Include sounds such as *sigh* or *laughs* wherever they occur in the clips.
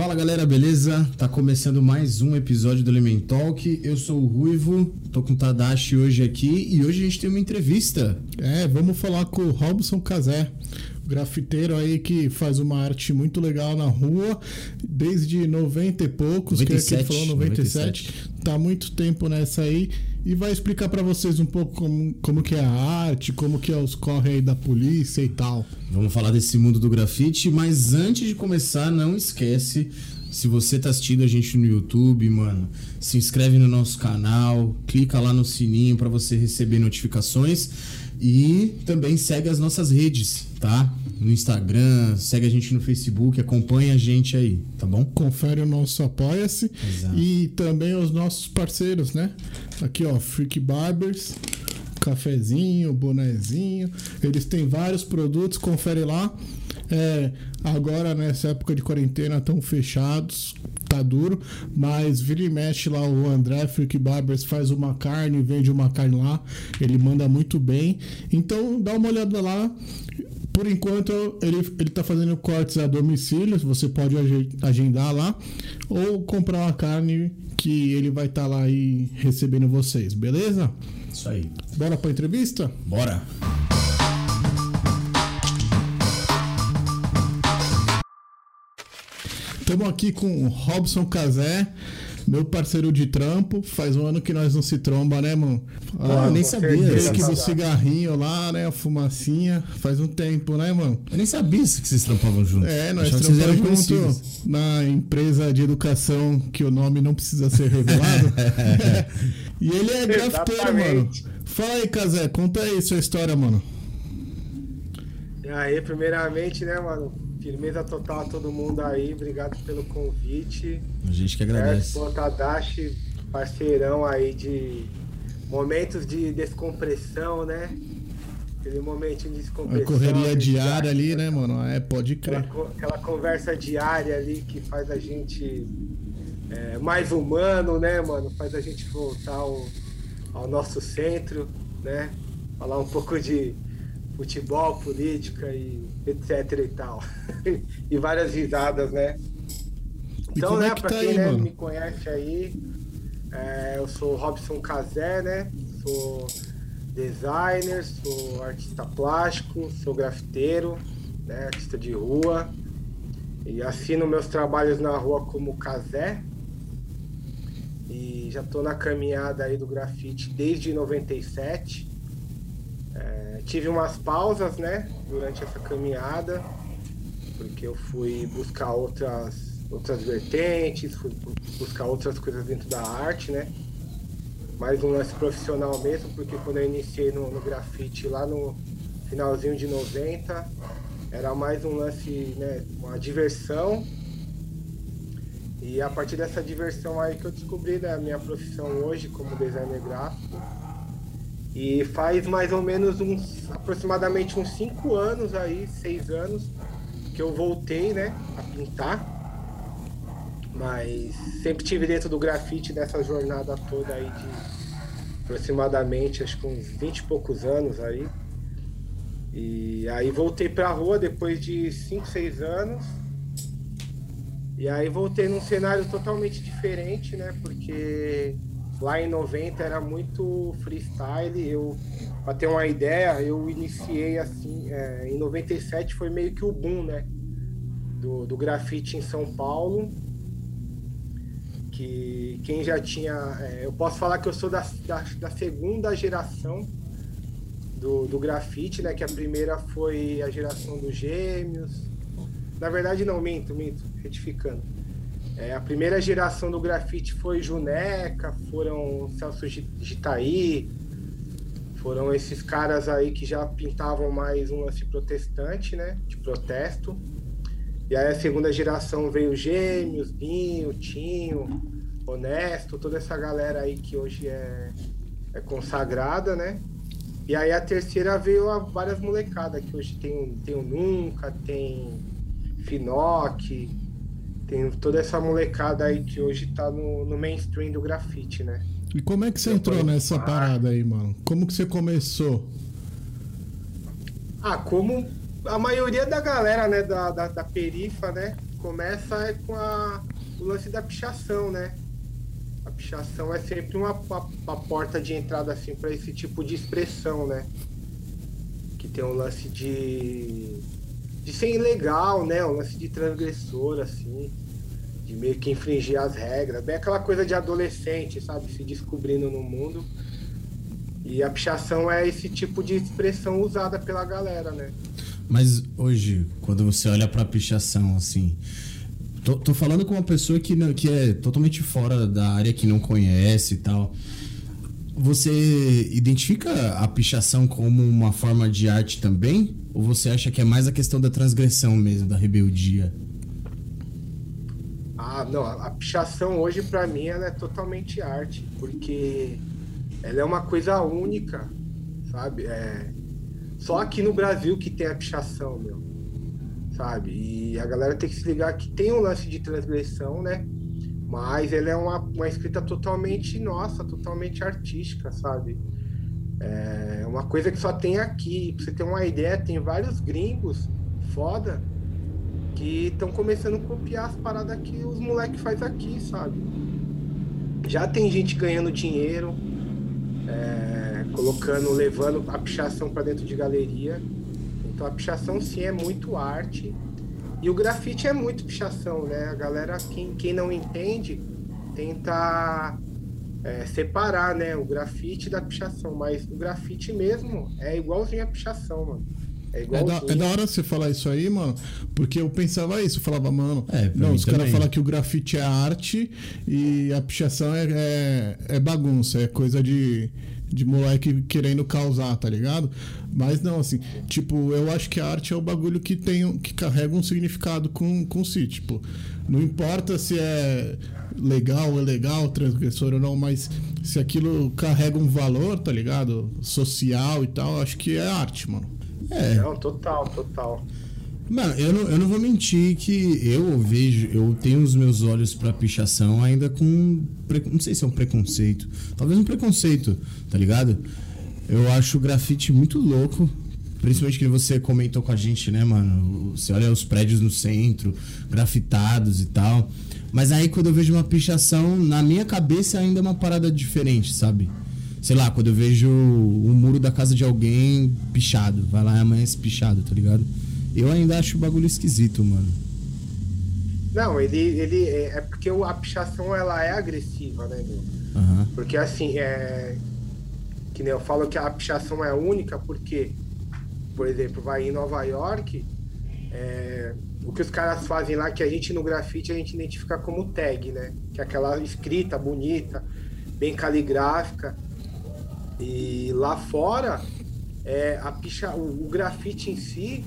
Fala galera, beleza? Tá começando mais um episódio do Element Talk. Eu sou o Ruivo, tô com o Tadashi hoje aqui e hoje a gente tem uma entrevista. É, vamos falar com o Robson Cazé, grafiteiro aí que faz uma arte muito legal na rua desde 90 e poucos, 97, que é que ele falou 97, 97. tá muito tempo nessa aí e vai explicar pra vocês um pouco como, como que é a arte, como que é os corre aí da polícia e tal. Vamos falar desse mundo do grafite, mas antes de começar, não esquece, se você tá assistindo a gente no YouTube, mano, se inscreve no nosso canal, clica lá no sininho pra você receber notificações e também segue as nossas redes, tá? No Instagram, segue a gente no Facebook, acompanha a gente aí, tá bom? Confere o nosso Apoia-se e também os nossos parceiros, né? Aqui, ó, Freak Barbers, cafezinho, bonezinho. Eles têm vários produtos, confere lá. É, agora, nessa época de quarentena, estão fechados, tá duro, mas vira e mexe lá o André Freak Barbers faz uma carne, vende uma carne lá, ele manda muito bem. Então, dá uma olhada lá. Por enquanto, ele, ele tá fazendo cortes a domicílio, você pode age- agendar lá, ou comprar uma carne que ele vai estar lá aí recebendo vocês, beleza? Isso aí. Bora pra entrevista? Bora! Estamos aqui com o Robson Cazé, meu parceiro de trampo. Faz um ano que nós não se tromba, né, mano? Ah, eu nem sabia. certeza. Break do cigarrinho lá, né? A fumacinha. Faz um tempo, né, mano? Eu nem sabia que vocês trampavam juntos. É, nós Achava que trampamos junto na empresa de educação que o nome não precisa ser revelado. *laughs* e ele é grafiteiro, mano. Fala aí, Cazé, conta aí sua história, mano. E aí, primeiramente, né, mano? Firmeza total a todo mundo aí. Obrigado pelo convite. A gente que agradece. Pô, Tadashi, parceirão aí de momentos de descompressão, né? Aquele momentinho de A descompressão. correria aquele diária ali, né, mano? É, pode Aquela, crer. co- aquela conversa diária ali que faz a gente é, mais humano, né, mano? Faz a gente voltar ao, ao nosso centro, né? Falar um pouco de futebol, política e etc e tal. *laughs* e várias risadas, né? Então, como é né, que pra tá quem aí, né, me conhece aí, é, eu sou Robson Cazé, né? Sou designer, sou artista plástico, sou grafiteiro, né? Artista de rua. E assino meus trabalhos na rua como Cazé. E já tô na caminhada aí do grafite desde 97. Tive umas pausas, né? Durante essa caminhada porque eu fui buscar outras outras vertentes, fui bu- buscar outras coisas dentro da arte, né? Mais um lance profissional mesmo, porque quando eu iniciei no, no grafite lá no finalzinho de 90, era mais um lance, né, uma diversão. E a partir dessa diversão aí que eu descobri né, a minha profissão hoje como designer gráfico. E faz mais ou menos uns aproximadamente uns 5 anos aí, 6 anos, que eu voltei, né, a pintar. Mas sempre tive dentro do grafite nessa jornada toda aí de aproximadamente, acho que uns 20 e poucos anos aí. E aí voltei pra rua depois de 5, 6 anos. E aí voltei num cenário totalmente diferente, né? Porque lá em 90 era muito freestyle. Eu, pra ter uma ideia, eu iniciei assim, é, em 97 foi meio que o boom, né? Do, do grafite em São Paulo. Que quem já tinha. é, eu posso falar que eu sou da, da, da segunda geração do, do grafite, né? Que a primeira foi a geração dos gêmeos. Na verdade, não, minto, minto, retificando. É, a primeira geração do grafite foi Juneca, foram Celso Gi- Gitaí, foram esses caras aí que já pintavam mais um lance protestante, né? De protesto. E aí a segunda geração veio Gêmeos, Binho, Tinho, Honesto, toda essa galera aí que hoje é, é consagrada, né? E aí a terceira veio a várias molecadas, que hoje tem, tem o Nunca, tem Finoc, tem toda essa molecada aí que hoje tá no, no mainstream do grafite, né? E como é que você entrou nessa ah. parada aí, mano? Como que você começou? Ah, como a maioria da galera, né, da, da, da perifa, né, começa é com a, o lance da pichação, né? A pichação é sempre uma, uma, uma porta de entrada assim para esse tipo de expressão, né? Que tem um lance de de ser ilegal, né? Um lance de transgressor assim, de meio que infringir as regras, bem aquela coisa de adolescente, sabe, se descobrindo no mundo. E a pichação é esse tipo de expressão usada pela galera, né? Mas hoje, quando você olha pra pichação, assim. Tô, tô falando com uma pessoa que, não, que é totalmente fora da área, que não conhece e tal. Você identifica a pichação como uma forma de arte também? Ou você acha que é mais a questão da transgressão mesmo, da rebeldia? Ah, não, a pichação hoje para mim ela é totalmente arte, porque ela é uma coisa única, sabe? É só aqui no Brasil que tem a pichação, meu. Sabe? E a galera tem que se ligar que tem um lance de transgressão, né? Mas ele é uma, uma escrita totalmente nossa, totalmente artística, sabe? É uma coisa que só tem aqui. Pra você ter uma ideia, tem vários gringos foda que estão começando a copiar as paradas que os moleques faz aqui, sabe? Já tem gente ganhando dinheiro, é, colocando, levando a pichação para dentro de galeria. Então a pichação sim é muito arte. E o grafite é muito pichação, né? A galera, quem, quem não entende, tenta é, separar, né? O grafite da pichação. Mas o grafite mesmo é igualzinho a pichação, mano. É, É da, igualzinho. é da hora você falar isso aí, mano, porque eu pensava isso, eu falava, mano, É, não, os caras falam que o grafite é arte e a pichação é, é, é bagunça, é coisa de, de moleque querendo causar, tá ligado? Mas não, assim, tipo, eu acho que a arte é o bagulho que tem, que carrega um significado com, com si, tipo, não importa se é legal ou ilegal, transgressor ou não, mas se aquilo carrega um valor, tá ligado? Social e tal, acho que é arte, mano. É, Não, total, total. Mano, eu não, eu não vou mentir que eu vejo, eu tenho os meus olhos pra pichação ainda com. Não sei se é um preconceito. Talvez um preconceito, tá ligado? Eu acho o grafite muito louco. Principalmente que você comentou com a gente, né, mano? Você olha os prédios no centro, grafitados e tal. Mas aí quando eu vejo uma pichação, na minha cabeça ainda é uma parada diferente, sabe? Sei lá, quando eu vejo o muro da casa de alguém pichado, vai lá e amanhece pichado, tá ligado? Eu ainda acho o bagulho esquisito, mano. Não, ele, ele é é porque a pichação ela é agressiva, né, meu? Aham. Porque assim, é. Que nem eu falo que a pichação é única porque, por exemplo, vai em Nova York, é, o que os caras fazem lá, que a gente no grafite a gente identifica como tag, né? Que é aquela escrita bonita, bem caligráfica. E lá fora, é, a picha, o, o grafite em si,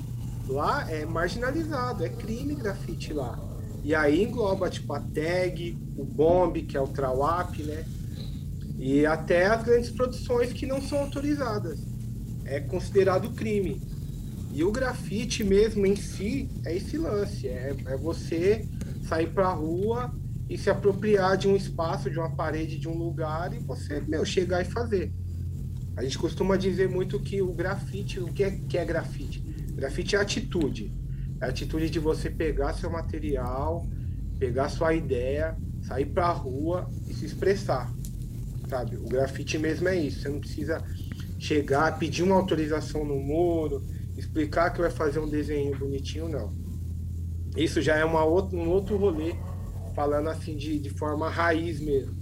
lá é marginalizado, é crime grafite lá. E aí engloba tipo a tag, o bomb, que é o trawap, né? E até as grandes produções que não são autorizadas. É considerado crime. E o grafite mesmo em si é esse lance, é, é você sair pra rua e se apropriar de um espaço, de uma parede, de um lugar e você, meu, chegar e fazer. A gente costuma dizer muito que o grafite, o que é, que é grafite? Grafite é atitude. É a atitude de você pegar seu material, pegar sua ideia, sair pra rua e se expressar. Sabe? O grafite mesmo é isso. Você não precisa chegar, pedir uma autorização no muro, explicar que vai fazer um desenho bonitinho, não. Isso já é uma um outro rolê, falando assim de, de forma raiz mesmo.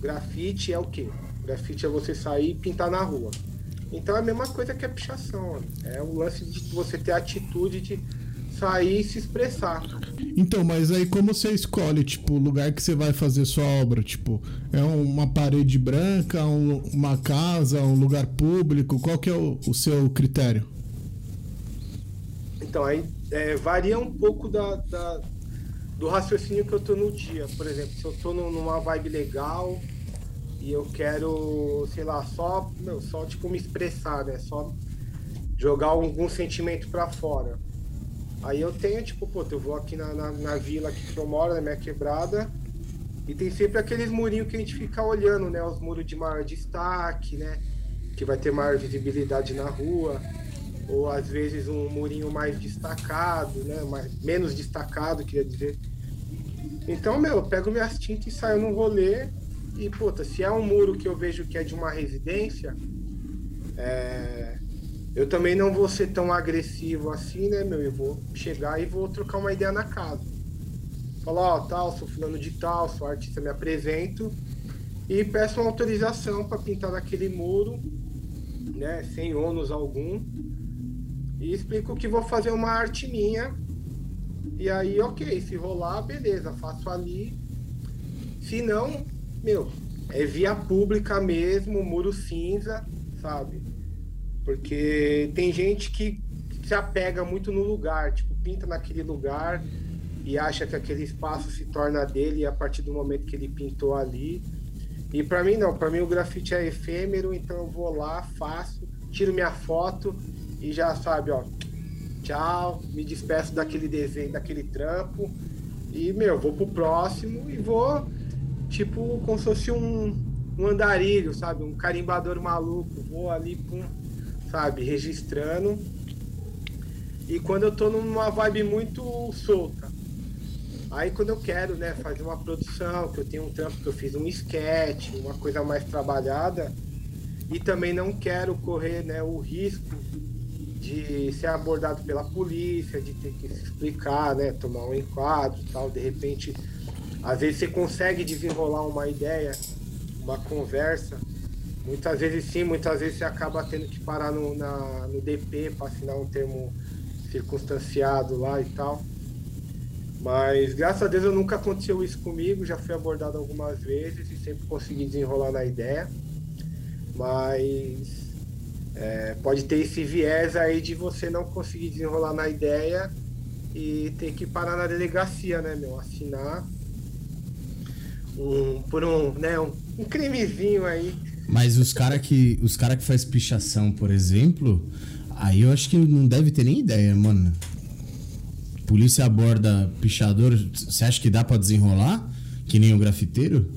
Grafite é o quê? Grafite é você sair e pintar na rua. Então é a mesma coisa que a pichação. É o lance de você ter a atitude de sair e se expressar. Então, mas aí como você escolhe, tipo, o lugar que você vai fazer sua obra? Tipo, é uma parede branca, um- uma casa, um lugar público? Qual que é o, o seu critério? Então, aí é, varia um pouco da, da- do raciocínio que eu tô no dia. Por exemplo, se eu tô num- numa vibe legal e eu quero, sei lá, só, meu, só tipo me expressar, né? Só jogar algum sentimento pra fora. Aí eu tenho, tipo, pô, eu vou aqui na, na, na vila aqui que eu moro, na minha quebrada, e tem sempre aqueles murinhos que a gente fica olhando, né? Os muros de maior destaque, né? Que vai ter maior visibilidade na rua. ou às vezes um murinho mais destacado, né? Mais, menos destacado, queria dizer. Então, meu, eu pego minhas tintas e saio num rolê. E, puta, se é um muro que eu vejo que é de uma residência, é, eu também não vou ser tão agressivo assim, né, meu? Eu vou chegar e vou trocar uma ideia na casa. Falar, ó, oh, tal, sou fulano de tal, sou artista, me apresento. E peço uma autorização para pintar naquele muro, né, sem ônus algum. E explico que vou fazer uma arte minha. E aí, ok, se rolar, beleza, faço ali. Se não, meu, é via pública mesmo, muro cinza, sabe? Porque tem gente que se apega muito no lugar, tipo, pinta naquele lugar e acha que aquele espaço se torna dele a partir do momento que ele pintou ali. E para mim não, para mim o grafite é efêmero, então eu vou lá, faço, tiro minha foto e já sabe, ó, tchau, me despeço daquele desenho, daquele trampo e meu, vou pro próximo e vou tipo como se fosse um, um andarilho, sabe, um carimbador maluco, vou ali pum, sabe, registrando. E quando eu tô numa vibe muito solta, aí quando eu quero, né, fazer uma produção, que eu tenho um trampo que eu fiz um sketch, uma coisa mais trabalhada, e também não quero correr, né, o risco de ser abordado pela polícia, de ter que se explicar, né, tomar um enquadro, tal, de repente, às vezes você consegue desenrolar uma ideia, uma conversa, Muitas vezes sim, muitas vezes você acaba tendo que parar no, na, no DP para assinar um termo circunstanciado lá e tal. Mas graças a Deus eu nunca aconteceu isso comigo, já fui abordado algumas vezes e sempre consegui desenrolar na ideia. Mas é, pode ter esse viés aí de você não conseguir desenrolar na ideia e ter que parar na delegacia, né, meu? Assinar um, por um, né, um, um crimezinho aí mas os caras que, os cara que faz pichação, por exemplo, aí eu acho que não deve ter nem ideia, mano. Polícia aborda pichador, você acha que dá para desenrolar? Que nem o grafiteiro?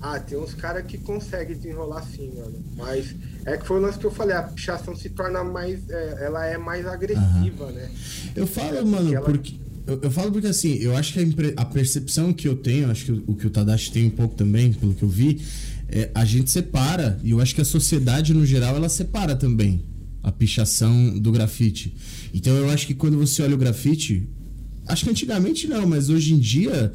Ah, tem uns caras que conseguem desenrolar sim, mano. Mas é que foi o lance que eu falei, a pichação se torna mais. É, ela é mais agressiva, né? Eu falo, é, mano, ela... porque. Eu, eu, falo porque assim, eu acho que a, impre... a, percepção que eu tenho, acho que o, o que o Tadashi tem um pouco também, pelo que eu vi, é, a gente separa, e eu acho que a sociedade no geral ela separa também a pichação do grafite. Então eu acho que quando você olha o grafite, acho que antigamente não, mas hoje em dia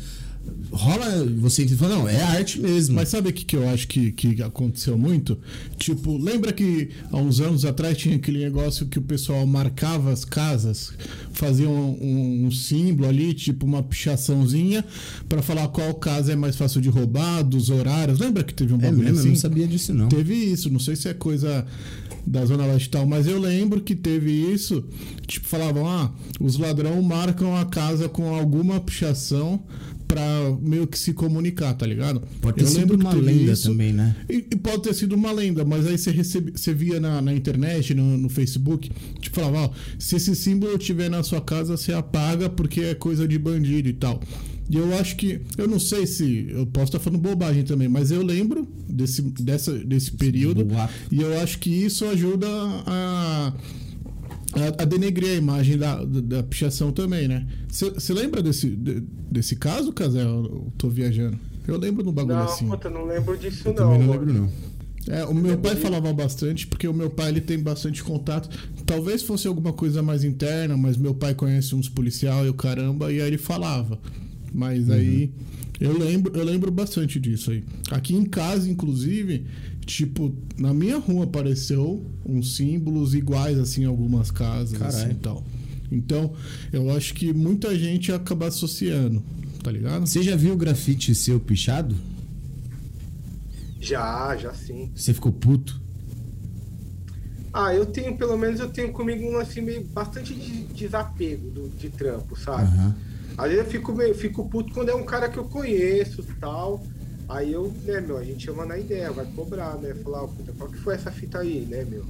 rola você fala, não, é arte mesmo. Mas sabe o que, que eu acho que, que aconteceu muito? Tipo, lembra que há uns anos atrás tinha aquele negócio que o pessoal marcava as casas, fazia um, um, um símbolo ali, tipo uma pichaçãozinha, para falar qual casa é mais fácil de roubar, dos horários. Lembra que teve um é bagulho é mesmo? assim? Eu não sabia disso, não. Teve isso, não sei se é coisa da Zona Leste e tal, mas eu lembro que teve isso, tipo, falavam, ah, os ladrão marcam a casa com alguma pichação pra meio que se comunicar, tá ligado? Pode ter eu sido uma lenda isso, também, né? E, e, pode ter sido uma lenda, mas aí você, recebe, você via na, na internet, no, no, Facebook, tipo, falava, ó, se esse símbolo tiver na sua casa, você apaga porque é coisa de bandido e tal. E eu acho que, eu não sei se, eu posso estar falando bobagem também, mas eu lembro desse, dessa, desse período e eu acho que isso ajuda a a, a denegrir a imagem da, da, da pichação também, né? Você lembra desse, de, desse caso, Casé? Eu tô viajando. Eu lembro do bagulho não, assim. Não, puta, não lembro disso eu não. Também não lembro, não. É, o meu pai falava bastante, porque o meu pai ele tem bastante contato. Talvez fosse alguma coisa mais interna, mas meu pai conhece uns policial e o caramba, e aí ele falava. Mas uhum. aí eu lembro, eu lembro bastante disso aí. Aqui em casa, inclusive, tipo, na minha rua apareceu uns símbolos iguais assim em algumas casas assim, e tal. Então, eu acho que muita gente acaba associando, tá ligado? Você já viu o grafite seu pichado? Já, já sim. Você ficou puto? Ah, eu tenho, pelo menos eu tenho comigo um assim meio bastante de desapego do, de trampo, sabe? Uhum. Às vezes eu fico, meio, fico puto quando é um cara que eu conheço tal. Aí eu, né, meu, a gente chama na ideia, vai cobrar, né? Falar, puta, qual que foi essa fita aí, né, meu?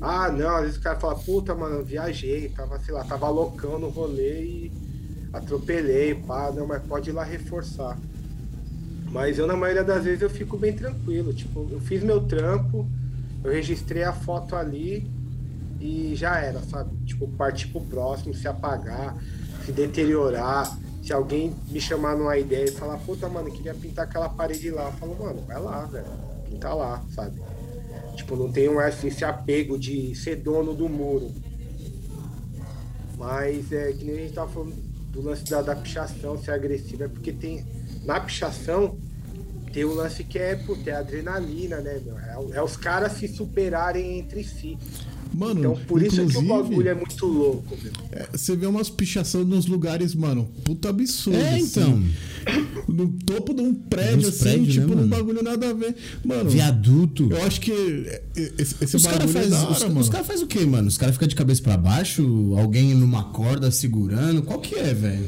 Ah, não, às vezes o cara fala, puta, mano, viajei, tava, sei lá, tava loucão no rolê e atropelei, pá, não, mas pode ir lá reforçar. Mas eu, na maioria das vezes, eu fico bem tranquilo. Tipo, eu fiz meu trampo, eu registrei a foto ali e já era, sabe? Tipo, partir pro próximo, se apagar, se deteriorar. Se alguém me chamar numa ideia e falar, puta, mano, queria pintar aquela parede lá, eu falo, mano, vai lá, velho. Pinta lá, sabe? Tipo, não um, esse apego de ser dono do muro. Mas é que nem a gente tava falando do lance da, da pichação ser agressiva, é porque tem. Na pichação tem o lance que é, puta, é adrenalina, né, meu? É, é os caras se superarem entre si. Mano, Então por isso que o bagulho é muito louco, meu. é, Você vê umas pichações nos lugares, mano, puta absurdo. É, assim. então. No topo de um prédio, assim, prédios, né, tipo, num mano? bagulho nada a ver. Mano, Viaduto. eu acho que é, esse, esse Os caras bagulho é fazem da hora, os, mano. os cara faz o quê, mano? Os caras ficam de cabeça pra baixo? Alguém numa corda segurando? Qual que é, velho?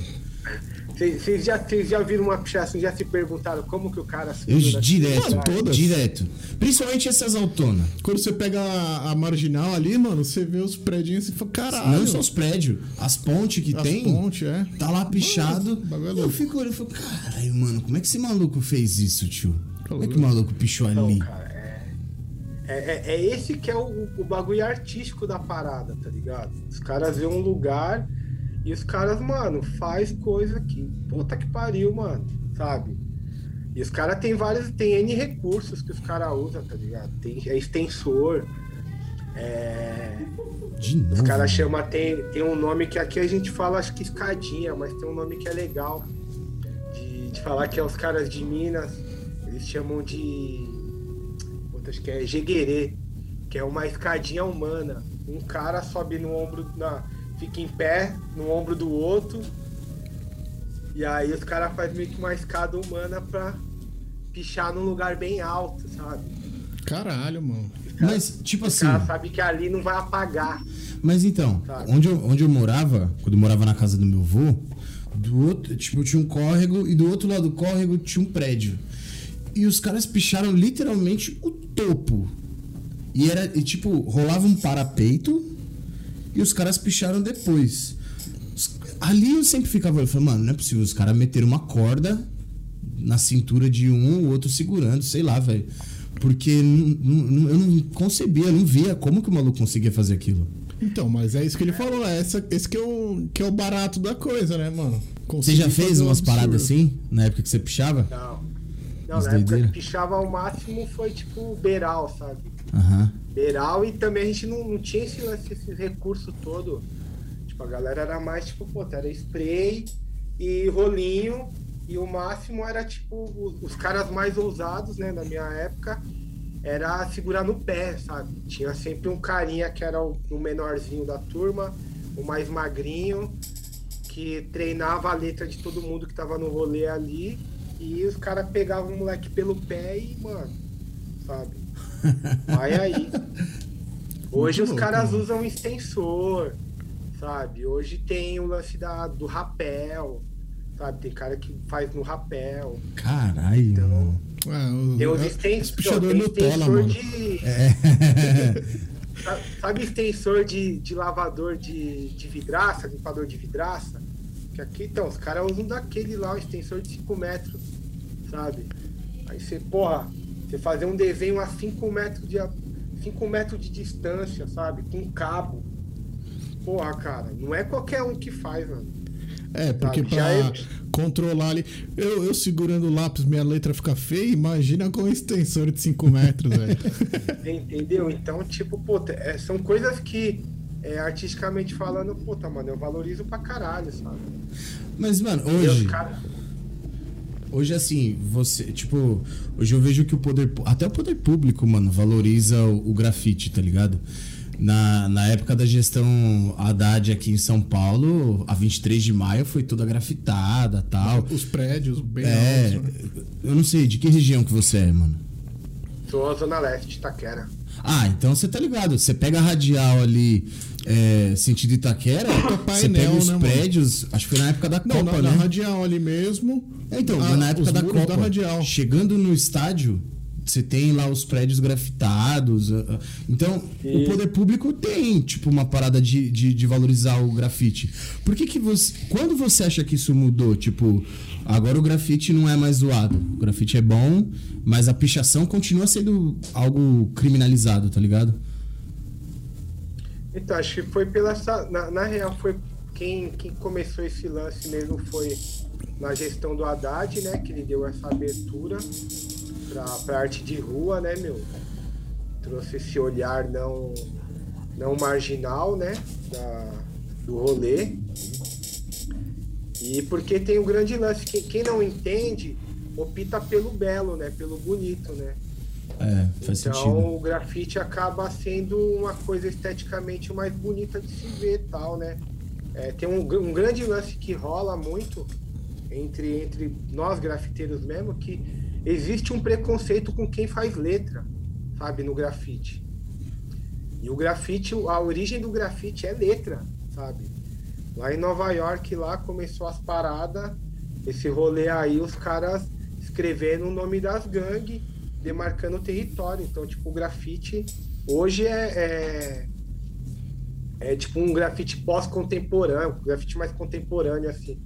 Vocês já, vocês já viram uma pichação, já se perguntaram como que o cara Eu segura direto, Mano, todas. direto. Principalmente essas autonas. Quando você pega a, a marginal ali, mano, você vê os prédios e fala, caralho. Não só os prédios, as pontes que as tem. pontes, é. Tá lá pichado. Mano, o bagulho é eu fico olhando e falo, caralho, mano, como é que esse maluco fez isso, tio? Como é que o maluco pichou Não, ali? cara, é, é, é- é esse que é o, o bagulho artístico da parada, tá ligado? Os caras vêem um lugar e os caras, mano, faz coisa que puta que pariu, mano, sabe? E os caras tem vários, tem N recursos que os caras usam, tá ligado? Tem é extensor, é, os caras chamam, tem, tem um nome que aqui a gente fala, acho que escadinha, mas tem um nome que é legal de, de falar que é os caras de Minas, eles chamam de. Puta, acho que é jeguerê, que é uma escadinha humana. Um cara sobe no ombro, na, fica em pé no ombro do outro, e aí os caras fazem meio que uma escada humana pra pichar num lugar bem alto, sabe? Caralho, mano. Mas, tipo O assim. cara sabe que ali não vai apagar. Mas então, onde eu, onde eu morava, quando eu morava na casa do meu avô, do outro, tipo, tinha um córrego e do outro lado do córrego tinha um prédio. E os caras picharam literalmente o topo. E era, e, tipo, rolava um parapeito e os caras picharam depois. Ali eu sempre ficava, eu falei, mano, não é possível, os caras meteram uma corda na cintura de um, o outro segurando, sei lá, velho. Porque não- não- não- eu não concebia, eu não via como que o maluco conseguia fazer aquilo. Então, mas é isso que ele falou, é essa, esse que é, o, que é o barato da coisa, né, mano? Você já fez fazer um umas paradas assim, na época que você pichava? Não. Não, As na época doideira. que pichava ao máximo foi tipo beiral, sabe? Aham. Beiral e também a gente não, não tinha esse, esse recurso todo. Tipo, a galera era mais tipo, pô, era spray e rolinho. E o máximo era tipo, os, os caras mais ousados, né, na minha época, era segurar no pé, sabe? Tinha sempre um carinha que era o, o menorzinho da turma, o mais magrinho, que treinava a letra de todo mundo que tava no rolê ali. E os caras pegavam o moleque pelo pé e, mano, sabe? Vai aí. *laughs* Hoje Muito os louco, caras mano. usam extensor, sabe? Hoje tem o lance da, do rapel, sabe? Tem cara que faz no rapel. Caralho, Então, mano. É, o, Tem os é, extensores. tem Nutella, extensor mano. de. *laughs* Sabe- Sabe extensor de, de lavador de, de vidraça, limpador de vidraça? Que aqui, então, os caras usam daquele lá, um extensor de 5 metros, sabe? Aí você, porra, você fazer um desenho a 5 metros de, 5 metros de distância, sabe? Com cabo. Porra, cara, não é qualquer um que faz, mano. É, porque já é- controlar ali. Eu, eu segurando o lápis, minha letra fica feia, imagina com um extensor de 5 metros, velho. *laughs* Entendeu? Então, tipo, pô, é, são coisas que, é, artisticamente falando, puta, mano, eu valorizo pra caralho, sabe? Mas, mano, hoje, cara- hoje assim, você, tipo, hoje eu vejo que o poder, até o poder público, mano, valoriza o, o grafite, tá ligado? Na, na época da gestão Haddad aqui em São Paulo, a 23 de maio foi toda grafitada tal. Os prédios bem É, altos. né? eu não sei, de que região que você é, mano? Sou a Zona Leste, Itaquera. Ah, então você tá ligado. Você pega a radial ali, é, sentido Itaquera, você painel, pega os né, mano? prédios, acho que foi na época da Não, Copa, na, né? na radial ali mesmo. É, então, Ah, na época da Copa, da radial. chegando no estádio, você tem lá os prédios grafitados. ah, ah. Então, o Isso. poder público tem, tipo, uma parada de, de, de valorizar o grafite. Por que que você... Quando você acha que isso mudou? Tipo, agora o grafite não é mais zoado. O grafite é bom, mas a pichação continua sendo algo criminalizado, tá ligado? Então, acho que foi pela. Na, na real, foi quem, quem começou esse lance mesmo foi na gestão do Haddad, né? Que ele deu essa abertura pra, pra arte de rua, né, meu? Trouxe esse olhar não, não marginal, né? Da, do rolê. E porque tem o grande lance, quem, quem não entende opta pelo belo, né? Pelo bonito, né? É, faz então sentido. o grafite acaba sendo uma coisa esteticamente mais bonita de se ver tal, né? É, tem um, um grande lance que rola muito entre, entre nós grafiteiros mesmo, que existe um preconceito com quem faz letra, sabe, no grafite. E o grafite, a origem do grafite é letra, sabe? Lá em Nova York, lá começou as paradas, esse rolê aí, os caras escrevendo o nome das gangues, demarcando o território. Então, tipo, o grafite hoje é, é, é tipo um grafite pós-contemporâneo, grafite mais contemporâneo, assim.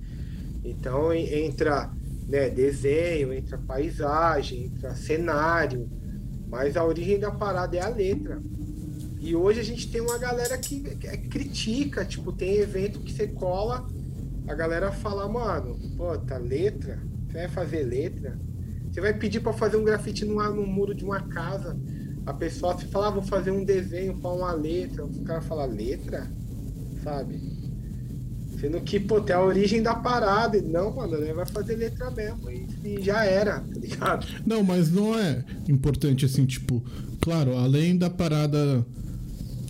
Então, en- entra né, desenho, entra paisagem, entra cenário, mas a origem da parada é a letra. E hoje a gente tem uma galera que, que critica, tipo, tem evento que você cola, a galera fala, mano, pô, tá letra? Você vai fazer letra? Você vai pedir pra fazer um grafite numa, no muro de uma casa. A pessoa se fala, ah, vou fazer um desenho pra uma letra. O cara fala, letra? Sabe? Sendo que, pô, tem a origem da parada. E não, mano, né? vai fazer letra mesmo. E, e já era, tá ligado? Não, mas não é importante assim, tipo, claro, além da parada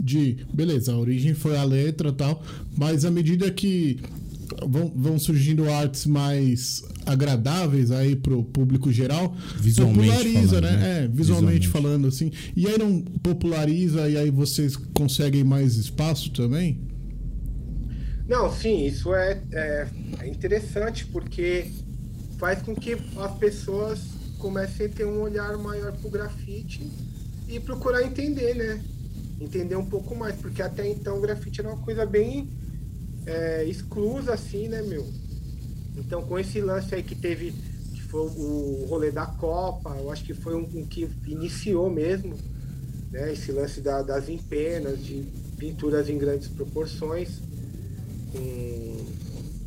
de, beleza, a origem foi a letra tal, mas à medida que vão, vão surgindo artes mais agradáveis aí pro público geral, Visualmente populariza, falando, né? né? É, visualmente, Visualmente. falando assim. E aí não populariza e aí vocês conseguem mais espaço também? Não, sim, isso é, é, é interessante porque faz com que as pessoas comecem a ter um olhar maior pro grafite e procurar entender, né? Entender um pouco mais, porque até então o grafite era uma coisa bem é, exclusa, assim, né, meu? Então, com esse lance aí que teve, que foi o rolê da Copa, eu acho que foi um, um que iniciou mesmo, né? Esse lance da- das empenas, de pinturas em grandes proporções com,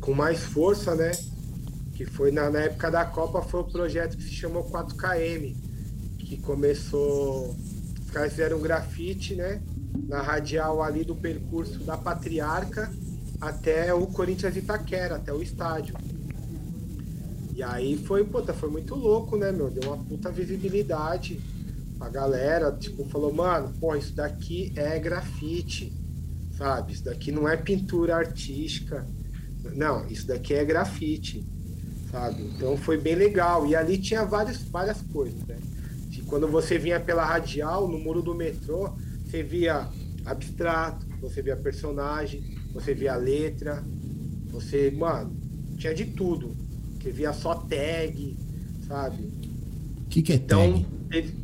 com mais força, né? Que foi na, na época da Copa, foi o projeto que se chamou 4KM, que começou. Os caras fizeram um grafite, né? Na radial ali do percurso da Patriarca até o Corinthians Itaquera, até o estádio. E aí foi, puta, foi muito louco, né, meu? Deu uma puta visibilidade. A galera, tipo, falou, mano, pô, isso daqui é grafite sabe? Isso daqui não é pintura artística. Não, isso daqui é grafite, sabe? Então foi bem legal. E ali tinha várias, várias coisas, né? Quando você vinha pela radial, no muro do metrô, você via abstrato, você via personagem, você via letra, você, mano, tinha de tudo. Você via só tag, sabe? O que, que é Então, tag? teve,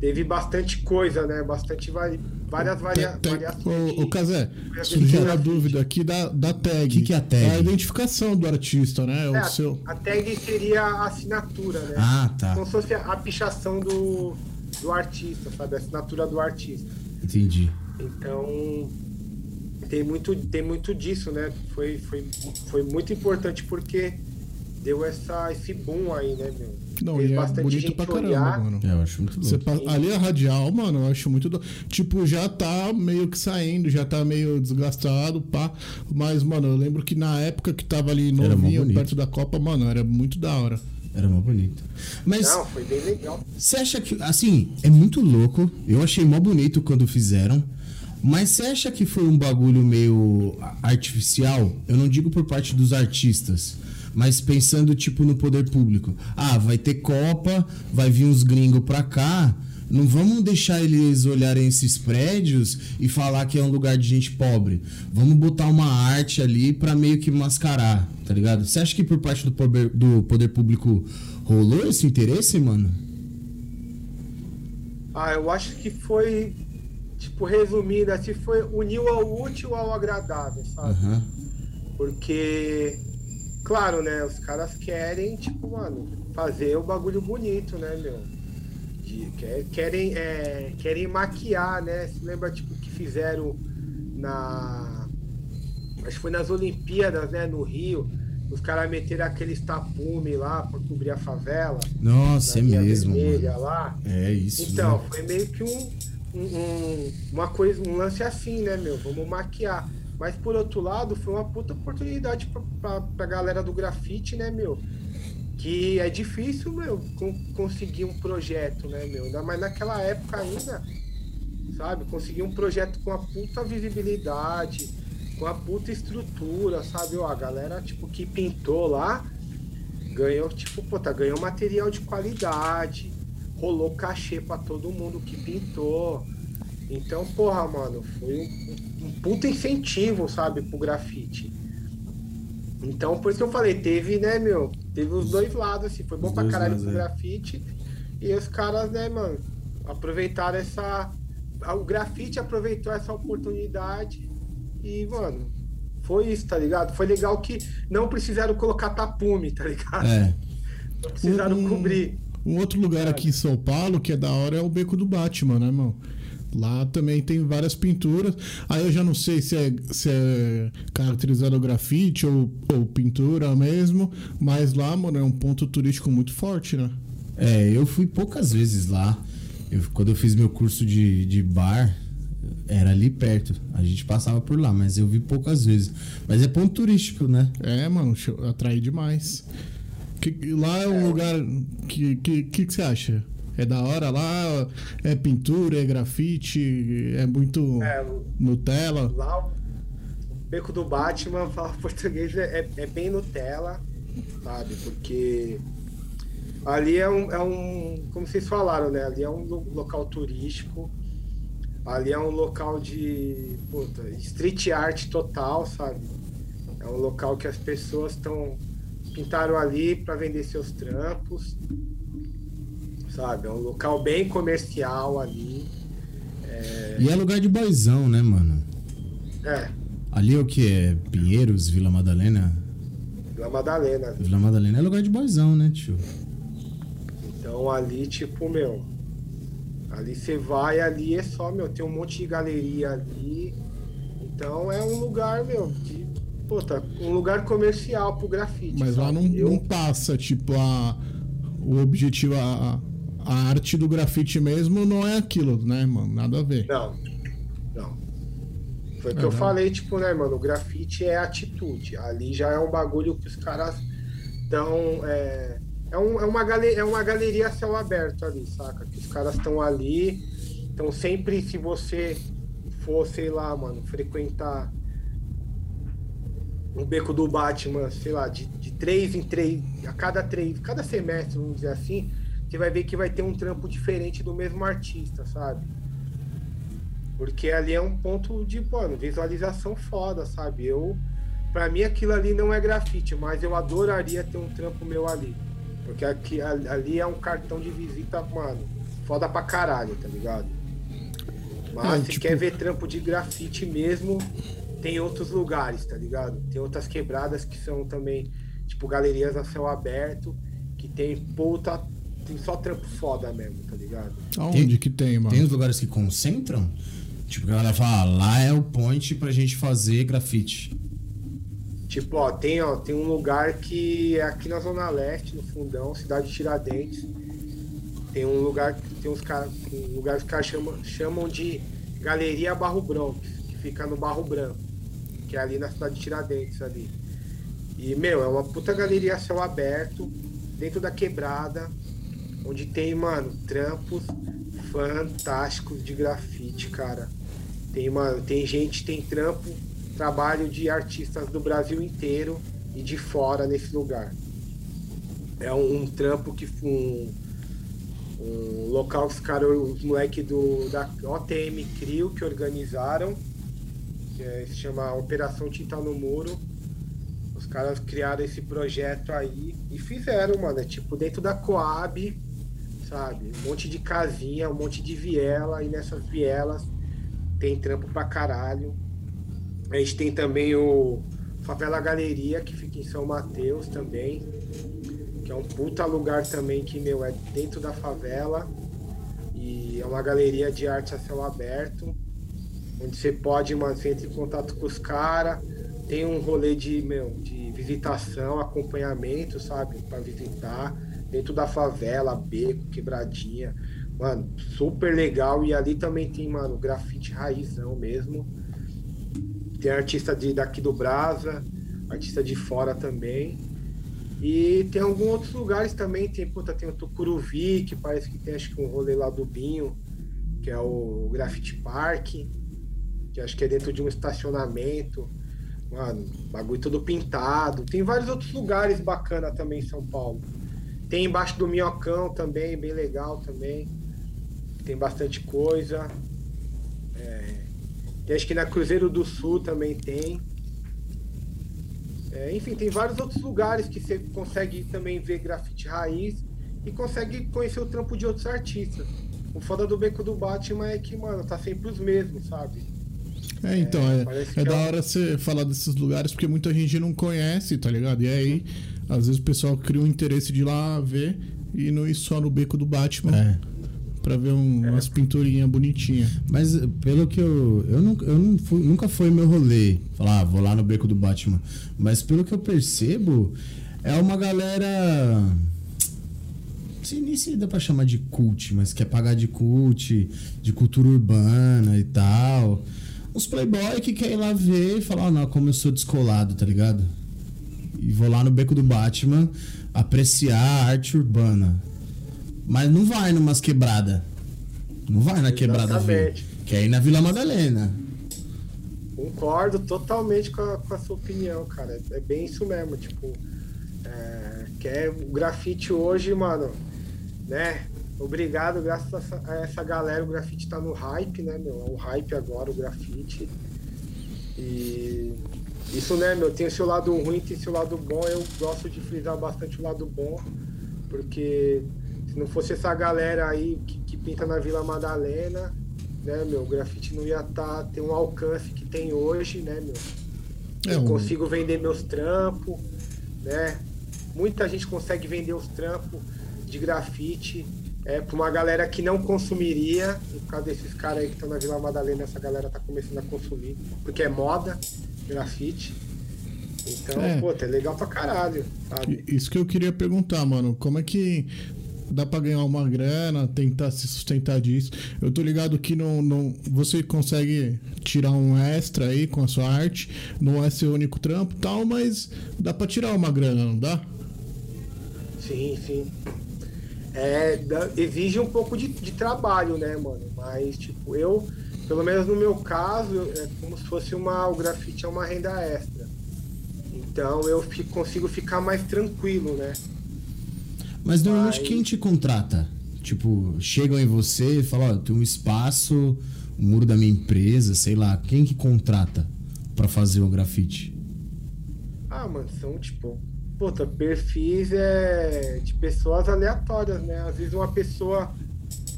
teve bastante coisa, né? Bastante vari, várias varia, variações. Ô, Casé, surgiu a dúvida aqui da, da tag. Que que é a tag? a identificação do artista, né? É, o seu. A tag seria a assinatura, né? Ah, tá. Como se fosse a pichação do, do artista, sabe? A assinatura do artista. Entendi. Então, tem muito, tem muito disso, né? Foi, foi, foi muito importante porque deu essa, esse boom aí, né, meu? Não, Fez e é bastante bonito gente pra caramba, olhar. mano. É, eu acho muito Você louco. pa- Ali a radial, mano, eu acho muito. do- Tipo, já tá meio que saindo, já tá meio desgastado, pá. Mas, mano, eu lembro que na época que tava ali novinho, perto da Copa, mano, era muito da hora. Era mó bonito. Mas Não, foi bem legal. você acha que. Assim, é muito louco. Eu achei mó bonito quando fizeram. Mas você acha que foi um bagulho meio artificial? Eu não digo por parte dos artistas. Mas pensando, tipo, no poder público. Ah, vai ter Copa, vai vir uns gringos pra cá. Não vamos deixar eles olharem esses prédios e falar que é um lugar de gente pobre. Vamos botar uma arte ali pra meio que mascarar, tá ligado? Você acha que por parte do poder, do poder público rolou esse interesse, mano? Ah, eu acho que foi, tipo, resumindo, assim, foi uniu ao útil ao agradável, sabe? Aham. Porque, claro, né, os caras querem, tipo, mano, fazer o bagulho bonito, né, meu? de- que- querem, é, querem maquiar, né? Se lembra tipo que fizeram na. Acho que foi nas Olimpíadas, né? No Rio. Os caras meteram aqueles tapume lá pra cobrir a favela. Nossa, é mesmo, vermelha mano. lá. É isso. Então, né? foi meio que um, um- um- uma coisa, um lance assim, né, meu? Vamos maquiar. Mas por outro lado, foi uma puta oportunidade pra, pra, pra galera do grafite, né, meu? Que é difícil, meu, con- conseguir um projeto, né, meu? Ainda mais naquela época ainda, sabe? Conseguir um projeto com a puta visibilidade, com a puta estrutura, sabe? Ó, a galera, tipo, que pintou lá, ganhou, tipo, pô, tá, ganhou material de qualidade, rolou cachê pra todo mundo que pintou. Então, porra, mano, foi um, um puta incentivo, sabe, pro grafite. Então, por isso que eu falei, teve, né, meu, teve os dois lados, assim, foi bom Os pra caralho lados, pro é. grafite. E os caras, né, mano, aproveitaram essa. O grafite aproveitou essa oportunidade e, mano, foi isso, tá ligado? Foi legal que não precisaram colocar tapume, tá ligado? É. Não precisaram Um- cobrir. Um outro lugar aqui em São Paulo que é da hora é o Beco do Batman, né, irmão? Lá também tem várias pinturas. Aí eu já não sei se é, se é caracterizado grafite ou, ou pintura mesmo, mas lá, mano, é um ponto turístico muito forte, né? É, eu fui poucas vezes lá. Eu- quando eu fiz meu curso de, de bar, era ali perto. A gente passava por lá, mas eu vi poucas vezes. Mas é ponto turístico, né? É, mano, atrai demais. Que- lá é um lugar que que, que que você acha? É da hora lá? É pintura, é grafite, é muito É, o- Nutella. lá o Beco do Batman, *laughs* falar português, é, é- é bem Nutella, sabe? Porque ali é um, é um. Como vocês falaram, né? Ali é um lo- local turístico. Ali é um local de puta, street art total, sabe? É um local que as pessoas estão pintaram ali para vender seus trampos, sabe? É um local bem comercial ali. E é lugar de boizão, né, mano? É, Ali é o que? É Pinheiros, Vila Madalena? Vila Madalena. Vila Madalena é lugar de boizão, né, tio? Então ali, tipo, meu. Ali você vai, ali é só, meu, tem um monte de galeria ali. Então é um lugar, meu, de. Puta, um lugar comercial pro grafite. Mas lá sabe? não, Eu- não passa, tipo, a, o objetivo, a, a arte do grafite mesmo não é aquilo, né, mano? Nada a ver. Não. Não. Foi o que Ah, eu não. falei, tipo, né, mano? O grafite é atitude. Ali já é um bagulho que os caras estão. É, é, um- é uma gale- é uma galeria a céu aberto ali, saca? Que os caras estão ali. Então sempre se você for, sei lá, mano, frequentar um beco do Batman, sei lá, de, de três em três, a cada três, cada semestre, vamos dizer assim, você vai ver que vai ter um trampo diferente do mesmo artista, sabe? Porque ali é um ponto de, mano, visualização foda, sabe? Eu, pra mim aquilo ali não é grafite, mas eu adoraria ter um trampo meu ali. Porque aqui, ali é um cartão de visita, mano, foda pra caralho, tá ligado? Mas É, se tipo- quer ver trampo de grafite mesmo, tem outros lugares, tá ligado? Tem outras quebradas que são também, tipo, galerias a céu aberto, que tem puta. Tem só trampo foda mesmo, tá ligado? Aonde Tem- que tem, mano? Tem os lugares que concentram? Tipo, a galera fala, ah, lá é o point pra gente fazer grafite. Tipo, ó, tem, ó, tem um lugar que é aqui na Zona Leste, no fundão, cidade de Tiradentes. Tem um lugar que tem uns caras. Um lugar que os caras chamam, chamam de Galeria Barro Bronx, que fica no Barro Branco, que é ali na cidade de Tiradentes ali. E, meu, é uma puta galeria a céu aberto, dentro da quebrada, onde tem, mano, trampos fantásticos de grafite, cara. Tem, mano, tem gente, tem trampo, trabalho de artistas do Brasil inteiro e de fora nesse lugar. É um, um trampo que um, um local que os caras, os moleques da OTM Crio que organizaram, que é- se chama Operação Tinta no Muro. Os caras criaram esse projeto aí e fizeram, mano, é tipo dentro da Coab, sabe? Um monte de casinha, um monte de viela, e nessas vielas tem trampo pra caralho. A gente tem também o Favela Galeria, que fica em São Mateus também, que é um puta lugar também que, meu, é dentro da favela. E é uma galeria de arte a céu aberto, onde você pode, mano, você entra em contato com os caras, tem um rolê de, meu, de visitação, acompanhamento, sabe? para visitar, dentro da favela, beco, quebradinha. Mano, super legal. E ali também tem, mano, grafite raizão mesmo. Tem artista de, daqui do Brasa, artista de fora também. E tem alguns outros lugares também, tem, puta, tem o Tucuruvi, que parece que tem acho que um rolê lá do Binho, que é o Graffiti Park, que acho que é dentro de um estacionamento. Mano, bagulho todo pintado. Tem vários outros lugares bacana também em São Paulo. Tem embaixo do Minhocão também, bem legal também. Tem bastante coisa. É, tem, acho que na Cruzeiro do Sul também tem. É, enfim, tem vários outros lugares que você consegue também ver grafite raiz e consegue conhecer o trampo de outros artistas. O foda do Beco do Batman é que, mano, tá sempre os mesmos, sabe? É, então, é, é, é da hora você falar desses lugares porque muita gente não conhece, tá ligado? E aí, às vezes o pessoal cria um interesse de ir lá ver e não ir só no beco do Batman. É. Pra ver um, é. umas pinturinhas bonitinhas. Mas pelo que eu. Eu, não, eu não fui, nunca foi meu rolê. Falar, ah, vou lá no beco do Batman. Mas pelo que eu percebo, é uma galera. Não sei nem se dá pra chamar de cult, mas quer pagar de cult, de cultura urbana e tal uns playboy que quer ir lá ver e falar, oh, não, como eu sou descolado, tá ligado? E vou lá no beco do Batman apreciar a arte urbana. Mas não vai numas quebrada. Não vai na quebrada ver. Quer ir na Vila Madalena. Concordo totalmente com a, com a sua opinião, cara. É bem isso mesmo, tipo. É, quer o grafite hoje, mano, né? Obrigado, graças a essa galera, o grafite tá no hype, né, meu? É o hype agora, o grafite. E isso, né, meu, tem o seu lado ruim, tem o seu lado bom. Eu gosto de frisar bastante o lado bom, porque se não fosse essa galera aí que, que pinta na Vila Madalena, né, meu, o grafite não ia tá, ter um alcance que tem hoje, né, meu? É eu consigo vender meus trampos, né? Muita gente consegue vender os trampos de grafite é, para uma galera que não consumiria, por causa desses caras aí que estão na Vila Madalena, essa galera tá começando a consumir, porque é moda, grafite. Então, é. pô, é legal pra caralho, sabe? Isso que eu queria perguntar, mano. Como é que dá pra ganhar uma grana, tentar se sustentar disso? Eu tô ligado que não, não, você consegue tirar um extra aí com a sua arte, não é seu único trampo e tal, mas dá pra tirar uma grana, não dá? Sim, sim é, exige um pouco de, de, trabalho, né, mano? Mas, tipo, eu, pelo menos no meu caso, é como se fosse uma. O grafite é uma renda extra. Então eu fico, consigo ficar mais tranquilo, né? Mas normalmente Mas... quem te contrata? Tipo, chegam em você e falam, ó, oh, tem um espaço, o muro da minha empresa, sei lá, quem que contrata para fazer o grafite? Ah, mano, são tipo puta, perfis é, de pessoas aleatórias, né? Às vezes uma pessoa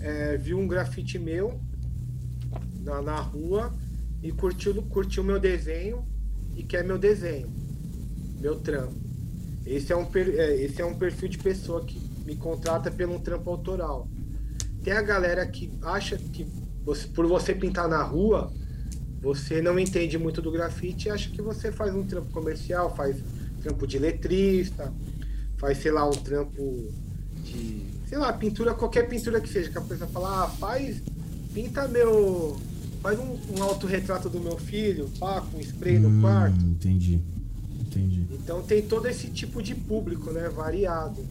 é, viu um grafite meu na, na rua e curtiu, curtiu meu desenho e quer meu desenho, meu trampo. Esse é, um, é, esse é um perfil de pessoa que me contrata pelo trampo autoral. Tem a galera que acha que você, por você pintar na rua, você não entende muito do grafite e acha que você faz um trampo comercial, faz trampo de letrista, faz, sei lá, um trampo de, sei lá, pintura, qualquer pintura que seja, que a pessoa fala, ah, faz, pinta meu, faz um, um autorretrato do meu filho, pá, com spray hum, no quarto. Entendi, entendi. Então tem todo esse tipo de público, né, variado.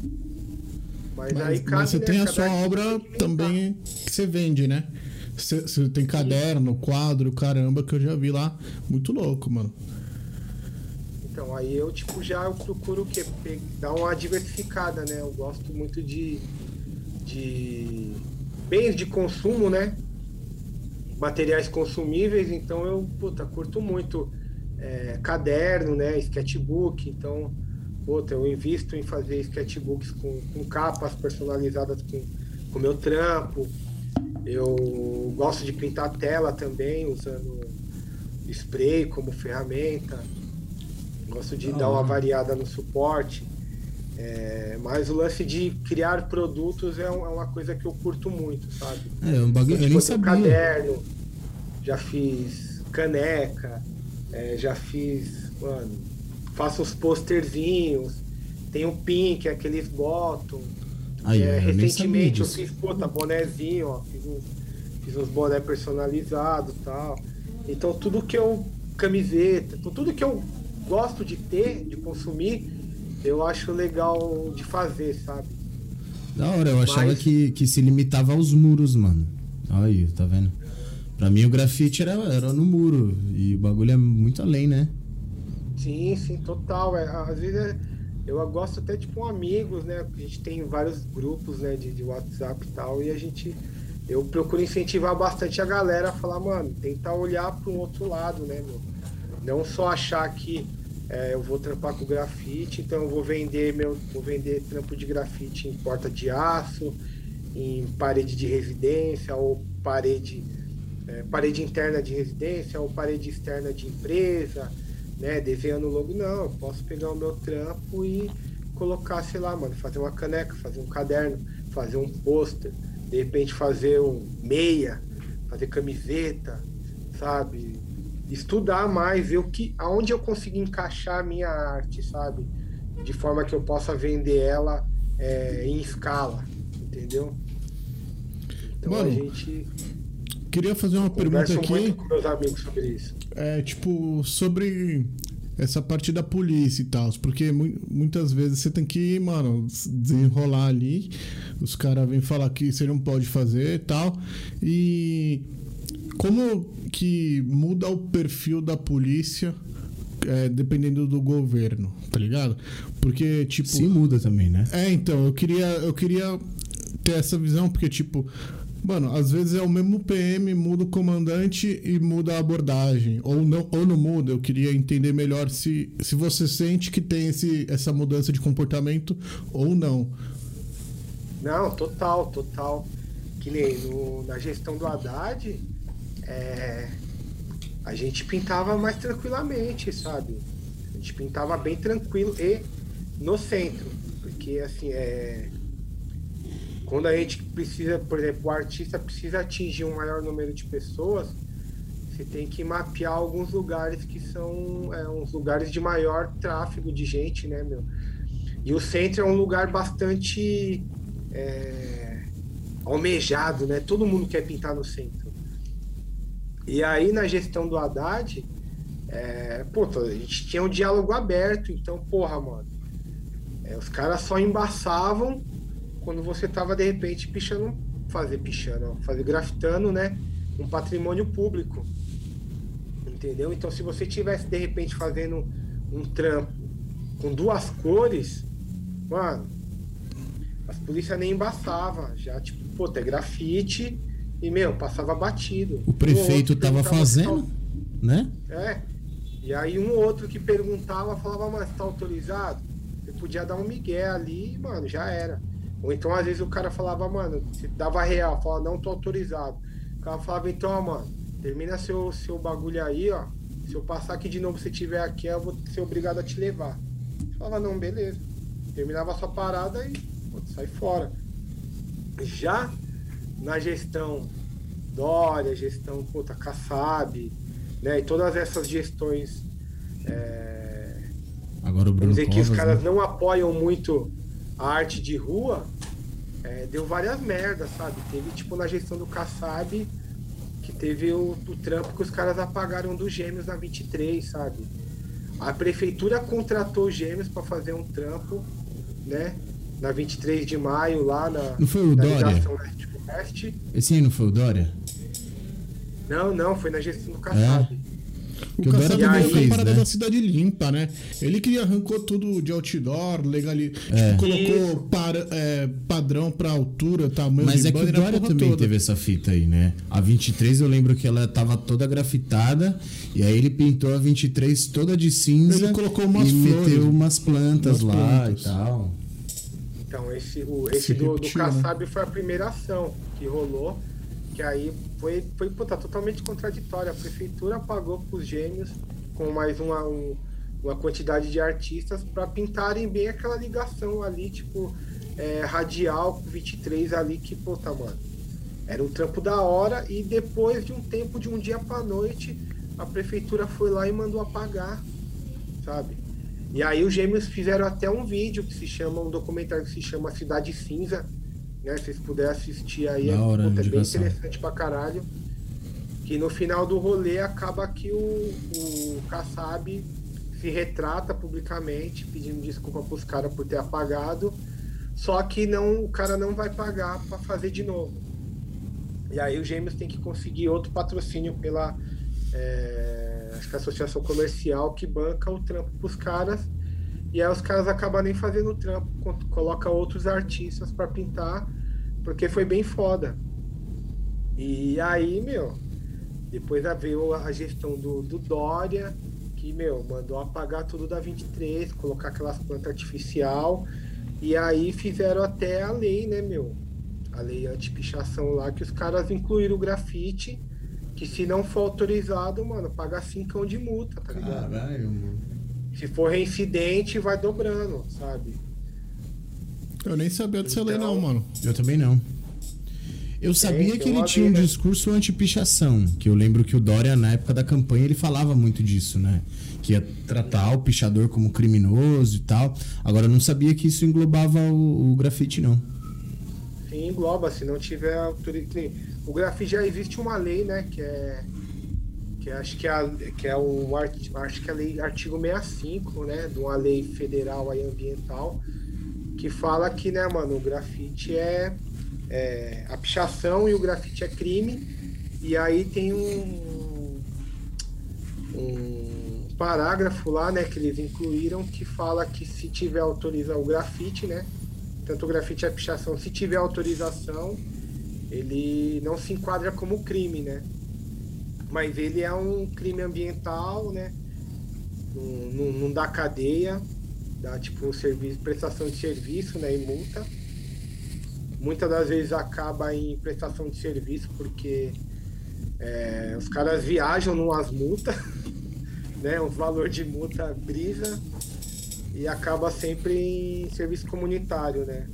Mas, mas aí cabe, mas você né, tem a sua obra que também que você vende, né? Você, você tem caderno, quadro, caramba, que eu já vi lá. Muito louco, mano. Então, aí eu tipo já eu procuro o quê? Dar uma diversificada, né? Eu gosto muito de, de bens de consumo, né? Materiais consumíveis, então eu puta, curto muito é, caderno, né? Sketchbook, então puta, eu invisto em fazer sketchbooks com, com capas personalizadas com o meu trampo. Eu gosto de pintar tela também, usando spray como ferramenta. Gosto de ah, dar uma variada no suporte. É, mas o lance de criar produtos é, é uma coisa que eu curto muito, sabe? É, um bagulho. Eu Tipo, nem sabia. caderno, já fiz caneca, é, já fiz, mano, faço uns posterzinhos, tem o pin, que é aqueles botam. Aí, É, eu recentemente eu fiz, puta, bonézinho, ó, fiz uns, fiz uns boné personalizados e tal. Então tudo que eu. camiseta, tudo que eu gosto de ter, de consumir, eu acho legal de fazer, sabe? Da hora, eu achava Mas- que, que se limitava aos muros, mano. Olha aí, tá vendo? Pra mim o grafite era, era no muro. E o bagulho é muito além, né? Sim, sim, total. É, às vezes é- eu gosto até tipo amigos, né? A gente tem vários grupos né, de, de WhatsApp e tal, e a gente. Eu procuro incentivar bastante a galera a falar, mano, tentar olhar para um outro lado, né, meu? Não só achar que é, eu vou trampar com grafite, então eu vou vender meu. Vou vender trampo de grafite em porta de aço, em parede de residência, ou parede, é, parede interna de residência, ou parede externa de empresa né, desenhando logo, não, eu posso pegar o meu trampo e colocar, sei lá, mano, fazer uma caneca, fazer um caderno, fazer um pôster, de repente fazer um meia, fazer camiseta, sabe? Estudar mais, ver o que, aonde eu consigo encaixar a minha arte, sabe? De forma que eu possa vender ela é, em escala, entendeu? Então Mano, a gente Queria fazer uma pergunta aqui. muito com meus amigos sobre isso. É, tipo, sobre essa parte da polícia e tal. Porque mu- muitas vezes você tem que, mano, desenrolar ali. Os caras vêm falar que você não pode fazer e tal. E como que muda o perfil da polícia é, dependendo do governo, tá ligado? Porque, tipo. Se muda também, né? É, então, eu queria, eu queria ter essa visão, porque, tipo, mano, às vezes é o mesmo PM, muda o comandante e muda a abordagem. Ou não, ou não muda. Eu queria entender melhor se, se você sente que tem esse, essa mudança de comportamento ou não. Não, total, total. Que nem no- na gestão do Haddad, é, a gente pintava mais tranquilamente, sabe? A gente pintava bem tranquilo e no centro. Porque assim, é. Quando a gente precisa, por exemplo, o artista precisa atingir um maior número de pessoas, você tem que mapear alguns lugares que são é, uns lugares de maior tráfego de gente, né, meu? E o centro é um lugar bastante é, almejado, né? Todo mundo quer pintar no centro. E aí na gestão do Haddad, é, pô, a gente tinha um diálogo aberto, então, porra, mano, é, os caras só embaçavam quando você tava de repente pichando, fazer pichando, fazer grafitando, né? Um patrimônio público. Entendeu? Então se você tivesse de repente fazendo um trampo com duas cores, mano, as polícias nem embaçavam. Já, tipo, pô, é grafite e, meu, passava batido. O prefeito outro tava perguntava se fazendo, né? É. E aí um outro que perguntava falava, mas tá autorizado? Você podia dar um migué ali, mano, já era. Ou então, às vezes, o cara falava, mano, você dava real, falava, não tô autorizado. O cara falava, então, ó, mano, termina seu, seu bagulho aí, ó. Se eu passar aqui de novo, se você tiver aqui, eu vou ser obrigado a te levar. Você falava, não, beleza. Terminava a sua parada e pô, sai fora. Já na gestão Dória, gestão puta, Kassab, né? E todas essas gestões. é, Agora o Bruno vamos dizer que os Covas, caras né? não apoiam muito a arte de rua, é, deu várias merdas, sabe? Teve tipo na gestão do Kassab que teve o, o trampo que os caras apagaram dos gêmeos na 23, sabe? A prefeitura contratou os gêmeos para fazer um trampo, né? Na 23 de maio, lá na, Não foi o na Dória? ligação leste-oeste. Esse aí não foi o Dória? Não, não, foi na gestão do Kassab. O Que o Dória Kassab também veio com a fez, parada né? da cidade limpa, né? Ele que arrancou tudo de outdoor, legali... É. tipo, colocou para- é, padrão pra altura, tamanho Mas de é que o Dória também toda. teve essa fita aí, né? A 23 eu lembro que ela tava toda grafitada e aí ele pintou a 23 toda de cinza Ele colocou umas e flores, meteu umas plantas umas lá plantas. e tal. Então, esse, o, Se esse do, do repetiu, né? Kassab foi a primeira ação que rolou, que aí foi, foi puta, totalmente contraditória. A prefeitura pagou pros gêmeos com mais uma, um, uma quantidade de artistas para pintarem bem aquela ligação ali, tipo, é, radial com 23 ali, que, puta, mano, era um trampo da hora e depois de um tempo, de um dia pra noite, a prefeitura foi lá e mandou apagar, sabe? E aí os gêmeos fizeram até um vídeo que se chama, um documentário que se chama Cidade Cinza, né? Se vocês puderem assistir aí, é, hora, é bem interessante pra caralho. Que no final do rolê acaba que o, o Kassab se retrata publicamente, pedindo desculpa pros caras por ter apagado. Só que não, o cara não vai pagar pra fazer de novo. E aí os gêmeos tem que conseguir outro patrocínio pela é, acho que a associação comercial que banca o trampo pros caras. E aí os caras acabam nem fazendo o trampo, co- coloca outros artistas pra pintar, porque foi bem foda. E aí, meu, depois veio a gestão do, do Dória, que, meu, mandou apagar tudo da 23, colocar aquelas plantas artificial. E aí fizeram até a lei, né, meu? A lei anti-pichação lá, que os caras incluíram o grafite, que se não for autorizado, mano, paga cincão de multa, tá ligado? Caralho, mano. Se for reincidente, vai dobrando, sabe? Eu nem sabia dessa lei, Então- não, mano. Eu também não. Eu sabia tem que ele tinha um lei, né? discurso anti-pichação, que eu lembro que o Dória, na época da campanha, ele falava muito disso, né? Que ia tratar o pichador como criminoso e tal. Agora, eu não sabia que isso englobava o, o grafite, não. Sim, engloba, se não tiver autorização. O grafite já existe uma lei, né? Que é. Que acho que é, que é o acho que é lei artigo 65, né? De uma lei federal aí ambiental, que fala que, né, mano, o grafite é, é a pichação e o grafite é crime. E aí tem um, um parágrafo lá, né, que eles incluíram que fala que se tiver autorização o grafite, né? tanto o grafite e a pichação, se tiver autorização, ele não se enquadra como crime, né? Mas ele é um crime ambiental, né? Não, não, não dá cadeia, dá tipo serviço, prestação de serviço, né? E multa. Muitas das vezes acaba em prestação de serviço porque é, os caras viajam numas multas, *laughs* né? Um valor de multa brisa e acaba sempre em serviço comunitário, né?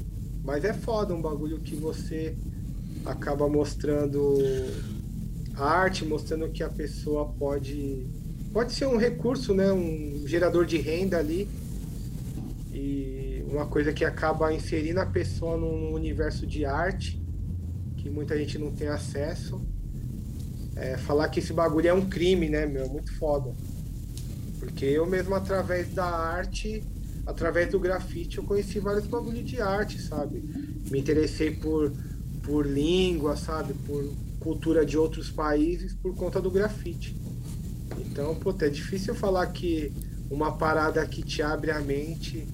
Mas é foda um bagulho que você acaba mostrando arte, mostrando que a pessoa pode pode ser um recurso, né? Um gerador de renda ali e uma coisa que acaba inserindo a pessoa num universo de arte que muita gente não tem acesso. É, falar que esse bagulho é um crime, né, meu? É muito foda. Porque eu mesmo, através da arte, através do grafite, eu conheci vários bagulhos de arte, sabe? Me interessei por, por língua, sabe? Por cultura de outros países por conta do grafite. Então, puta, é difícil falar que uma parada que te abre a mente,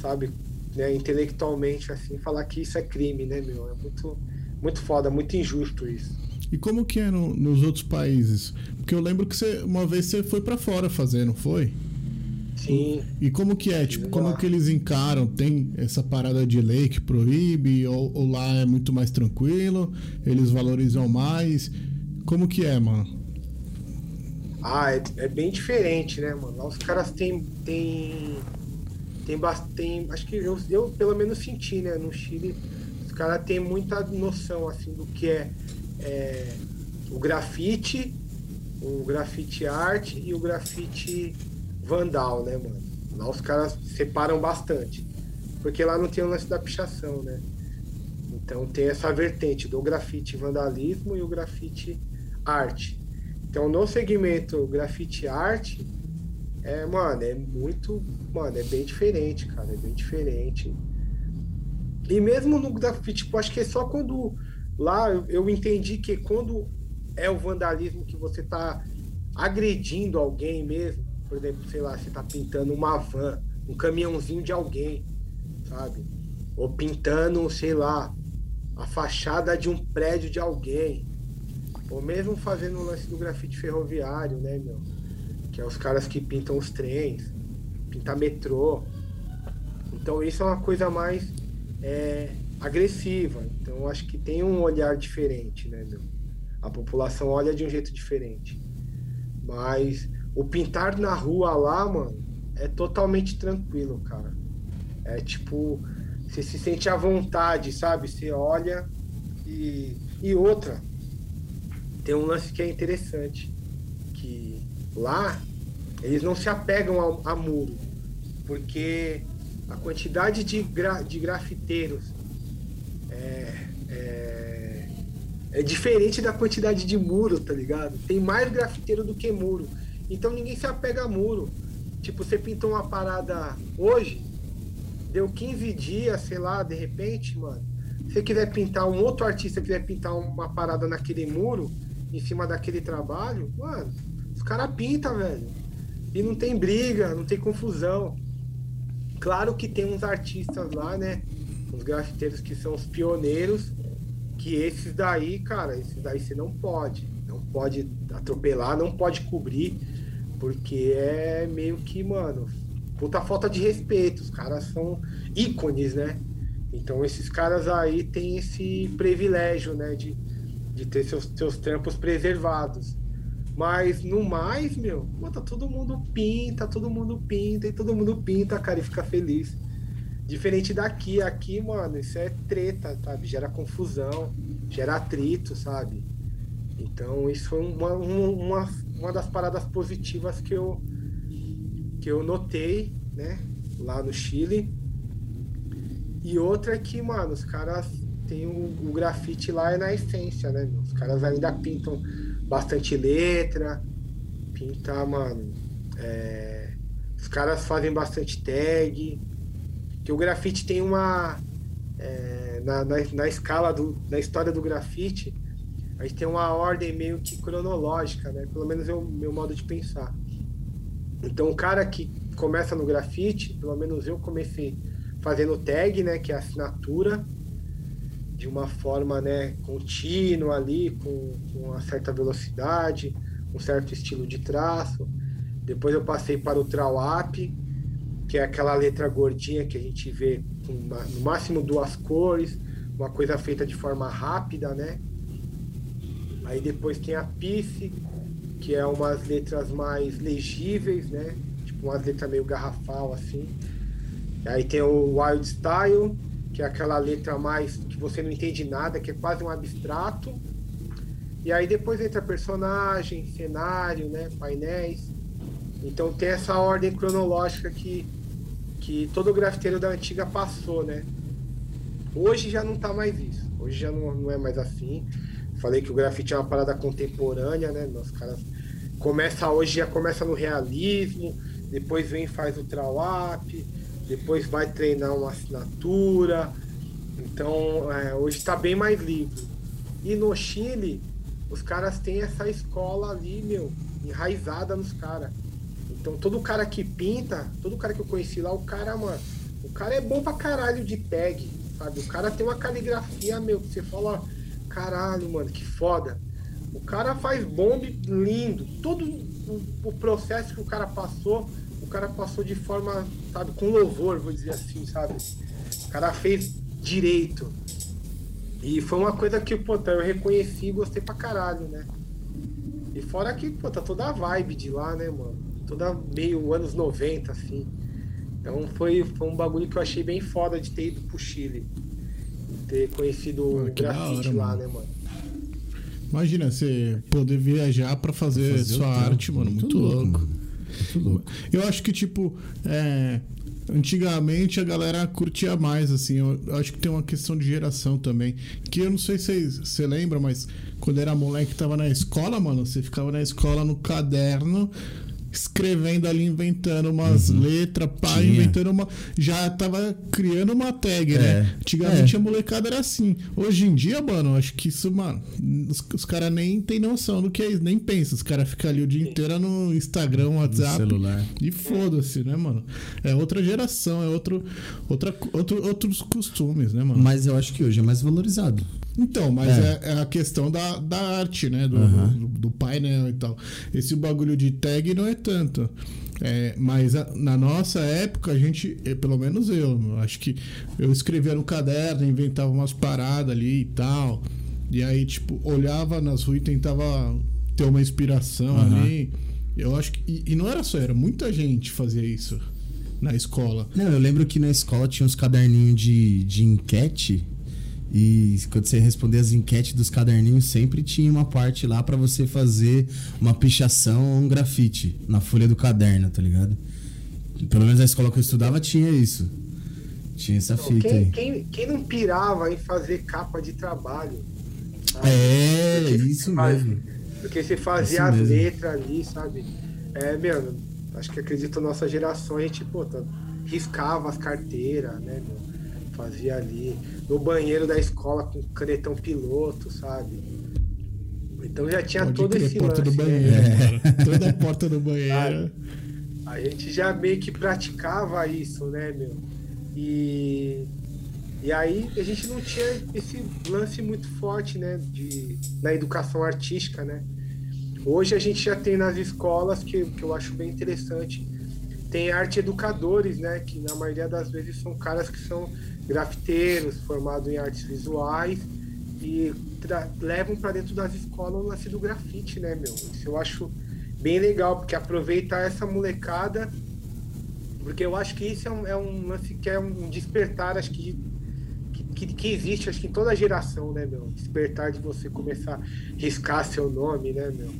sabe? Né, intelectualmente, assim, falar que isso é crime, né, meu? É muito, muito foda, muito injusto isso. E como que é no- nos outros países? Porque eu lembro que você, uma vez você foi pra fora fazer, não foi? Sim. E como que é? Tipo, como que eles encaram? Tem essa parada de lei que proíbe? Ou, ou lá é muito mais tranquilo? Eles valorizam mais? Como que é, mano? Ah, é, é bem diferente, né, mano? Lá os caras têm. Tem, tem, bas- tem Acho que eu, eu pelo menos senti, né? No Chile, os caras têm muita noção, assim, do que é, é, o grafite, o grafite arte e o grafite vandal, né, mano? Lá os caras separam bastante. Porque lá não tem o lance da pichação, né? Então tem essa vertente do grafite vandalismo e o grafite arte. Então no segmento grafite arte, é, mano, é muito. Mano, é bem diferente, cara. É bem diferente. E mesmo no grafite, tipo, acho que é só quando. Lá eu- eu entendi que quando é o vandalismo que você tá agredindo alguém mesmo, por exemplo, sei lá, você tá pintando uma van, um caminhãozinho de alguém, sabe? Ou pintando, sei lá, a fachada de um prédio de alguém. Ou mesmo fazendo o lance do grafite ferroviário, né, meu? Que é os caras que pintam os trens, pintar metrô. Então isso é uma coisa mais é, agressiva. Então acho que tem um olhar diferente, né, meu? A população olha de um jeito diferente. Mas o pintar na rua lá, mano, é totalmente tranquilo, cara. É tipo, você se sente à vontade, sabe? Você olha e. E outra, tem um lance que é interessante. Que lá eles não se apegam a, a muro. Porque a quantidade de, gra, de grafiteiros é, é, é, diferente da quantidade de muro, tá ligado? Tem mais grafiteiro do que muro. Então ninguém se apega a muro. Tipo, você pintou uma parada hoje, deu 15 dias, sei lá, de repente, mano. Se você quiser pintar, um outro artista quiser pintar uma parada naquele muro, em cima daquele trabalho, mano, os caras pintam, velho. E não tem briga, não tem confusão. Claro que tem uns artistas lá, né? Uns grafiteiros que são os pioneiros, que esses daí, cara, esses daí você não pode. Não pode atropelar, não pode cobrir, porque é meio que, mano, puta falta de respeito. Os caras são ícones, né? Então esses caras aí têm esse privilégio, né? De, de ter seus, seus trampos preservados. Mas no mais, meu, pô, tá todo mundo pinta, todo mundo pinta e todo mundo pinta, cara, e fica feliz. Diferente daqui, aqui, mano, isso é treta, sabe? Gera confusão, gera atrito, sabe? Então isso foi uma, uma, uma das paradas positivas que eu, que eu notei, né? Lá no Chile. E outra é que, mano, os caras têm o, o grafite lá é na essência, né? Os caras ainda pintam bastante letra, pintar, mano. É, os caras fazem bastante tag. Que o grafite tem uma. É, na, na, na, escala do, na história do grafite, a gente tem uma ordem meio que cronológica, né? Pelo menos é o meu modo de pensar. Então o cara que começa no grafite, pelo menos eu comecei fazendo tag, né? Que é a assinatura de uma forma né, contínua ali, com, com uma certa velocidade, um certo estilo de traço. Depois eu passei para o Trawap, que é aquela letra gordinha que a gente vê com uma, no máximo duas cores, uma coisa feita de forma rápida, né? Aí depois tem a Pice, que é umas letras mais legíveis, né? Tipo umas letras meio garrafal assim. Aí tem o Wild Style, que é aquela letra mais que você não entende nada, que é quase um abstrato. E aí depois entra personagem, cenário, né, painéis. Então tem essa ordem cronológica que, que todo grafiteiro da antiga passou, né? Hoje já não tá mais isso. Hoje já não, não é mais assim. Falei que o grafite é uma parada contemporânea, né? Os caras começa hoje já começa no realismo, depois vem faz o trawap, depois vai treinar uma assinatura. Então, é, hoje está bem mais livre. E no Chile, os caras têm essa escola ali, meu, enraizada nos caras. Então, todo cara que pinta, todo cara que eu conheci lá, o cara, mano, o cara é bom pra caralho de tag, sabe? O cara tem uma caligrafia, meu, que você fala, caralho, mano, que foda. O cara faz bombe lindo. Todo o, o processo que o cara passou o cara passou de forma, sabe, com louvor, vou dizer assim, sabe? O cara fez direito. E foi uma coisa que, pô, eu reconheci e gostei pra caralho, né? E fora que, pô, tá toda a vibe de lá, né, mano? Toda meio anos 90, assim. Então foi, foi um bagulho que eu achei bem foda de ter ido pro Chile. Ter conhecido o grafite hora, lá, mano. né, mano? Imagina você poder viajar para fazer, fazer, sua arte, mano. Muito, muito louco. louco. Eu acho que, tipo, é, antigamente a galera curtia mais, assim. Eu acho que tem uma questão de geração também. Que eu não sei se você lembra, mas quando era moleque tava na escola, mano, você ficava na escola no caderno escrevendo ali, inventando umas uhum. letras, pá, Tinha. inventando uma. Já tava criando uma tag, né? é. né? Antigamente é. a molecada era assim. Hoje em dia, mano, acho que isso, mano, os, os caras nem tem noção do que é isso, nem pensa. Os caras ficam ali o dia inteiro no Instagram, WhatsApp. No celular. E foda-se, né, mano? É outra geração, é outro, outra, outro, outros costumes, né, mano? Mas eu acho que hoje é mais valorizado. Então, mas é, é, é a questão da, da arte, né? Do, uhum. do, do painel e tal. Esse bagulho de tag não é tanto. É, mas a, na nossa época, a gente, é, pelo menos eu, acho que eu escrevia no caderno, inventava umas paradas ali e tal. E aí, tipo, olhava nas ruas e tentava ter uma inspiração uhum. ali. Eu acho que. E, e não era só, era muita gente fazia isso na escola. Não, eu lembro que na escola tinha uns caderninhos de, de enquete. E quando você responder as enquetes dos caderninhos, sempre tinha uma parte lá pra você fazer uma pichação ou um grafite na folha do caderno, tá ligado? Pelo menos na escola que eu estudava tinha isso. Tinha essa fita quem, aí. quem, quem não pirava em fazer capa de trabalho? sabe? É, Porque isso faz- mesmo. Porque você fazia as letras ali, sabe? É, meu, acho que acredito nossa geração, a gente, pô, tá- riscava as carteiras, né, meu? Fazia ali. No banheiro da escola com canetão piloto, sabe? Então já tinha Pode todo esse porta lance, do né? banheiro, cara. *laughs* Toda a porta do banheiro. A gente já meio que praticava isso, né, meu? E, e aí a gente não tinha esse lance muito forte, né, de, na educação artística, né? Hoje a gente já tem nas escolas, que, que eu acho bem interessante, tem arte educadores, né, que na maioria das vezes são caras que são grafiteiros, formados em artes visuais e levam para dentro das escolas o lance do grafite, né, meu? Isso eu acho bem legal, porque aproveitar essa molecada, porque eu acho que isso é um, é um lance que é um despertar, acho que, que, que, que existe, acho que em toda geração, né, meu? Despertar de você começar a riscar seu nome, né, meu?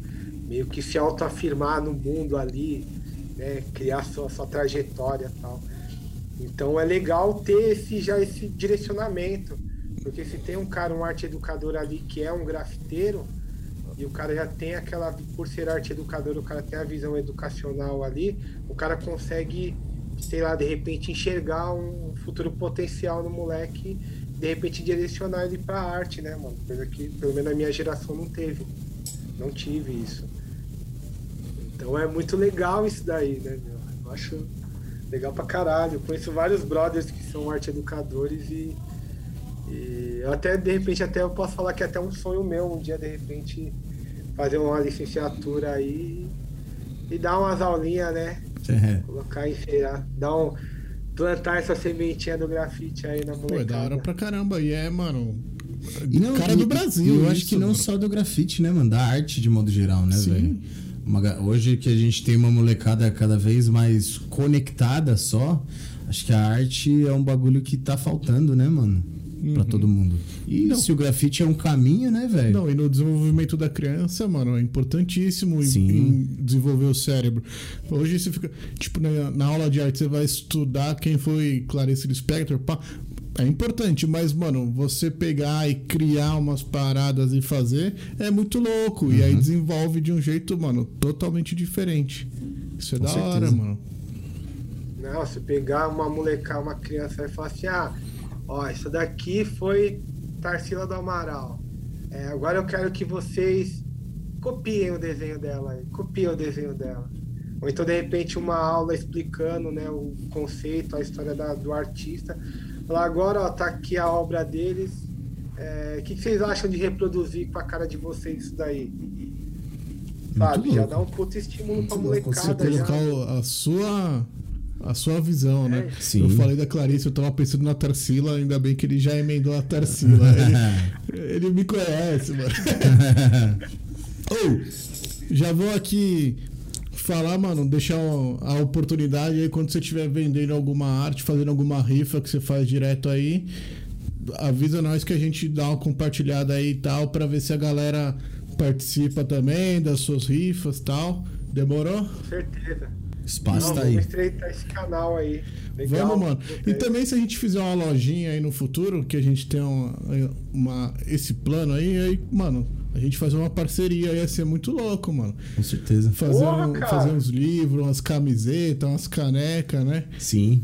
Meio que se autoafirmar no mundo ali, né? Criar sua, sua trajetória e tal. Então é legal ter esse, já esse direcionamento, porque se tem um cara, um arte educador ali que é um grafiteiro, e o cara já tem aquela, por ser arte educador, o cara tem a visão educacional ali, o cara consegue, sei lá, de repente enxergar um futuro potencial no moleque, de repente direcionar ele pra arte, né, mano? Coisa que pelo menos na minha geração não teve. Não tive isso. Então é muito legal isso daí, né, meu? Eu acho legal pra caralho. Eu conheço vários brothers que são arte educadores e, e até, de repente, até eu posso falar que é até um sonho meu um dia, de repente, fazer uma licenciatura aí e dar umas aulinhas, né? É. Colocar feira, dar um. plantar essa sementinha do grafite aí na Pô, é da hora molecada. pra caramba. E é, mano. E não, cara e- do Brasil. eu acho isso, que não mano. só do grafite, né, mano? Da arte de modo geral, né, Sim. velho? Uma Hoje que a gente tem uma molecada cada vez mais conectada só, acho que a arte é um bagulho que tá faltando, né, mano? Pra todo mundo. E Não. se o grafite é um caminho, né, velho? Não, e no desenvolvimento da criança, mano, é importantíssimo em- Sim. em desenvolver o cérebro. Hoje você fica, tipo, na, na aula de arte você vai estudar quem foi Clarice Lispector, pá. É importante, mas, mano, você pegar e criar umas paradas e fazer é muito louco. E aí Uhum. desenvolve de um jeito, mano, totalmente diferente. Isso é Com da hora, certeza. mano. Não, se pegar uma molecada, uma criança e falar assim, ah, ó, isso daqui foi Tarsila do Amaral. É, agora eu quero que vocês copiem o desenho dela, aí, copiem o desenho dela. Ou então, de repente, uma aula explicando né, o conceito, a história da- do artista. Falar, agora, ó, tá aqui a obra deles. É, O que, que vocês acham de reproduzir com a cara de vocês isso daí? Sabe, já louco. dá um puto estímulo Muito pra Você molecada já. colocar o- a sua a sua visão, né? É. Sim. Eu falei da Clarice, eu tava pensando na Tarsila, ainda bem que ele já emendou a Tarsila. *laughs* ele, ele me conhece, mano. *laughs* Ou, já vou aqui falar, mano, deixar a oportunidade aí quando você estiver vendendo alguma arte, fazendo alguma rifa que você faz direto aí, avisa nós que a gente dá uma compartilhada aí e tal, pra ver se a galera participa também das suas rifas e tal. Demorou? Com certeza. Espaço Não, tá vamos aí. estreitar esse canal aí. Legal. Vamos, mano. E também se a gente fizer uma lojinha aí no futuro, que a gente tem uma, uma- esse plano aí, aí, mano, a gente fazer uma parceria ia ser muito louco, mano. Com certeza. Fazer, Porra, um- fazer uns livros, umas camisetas, umas canecas, né? Sim.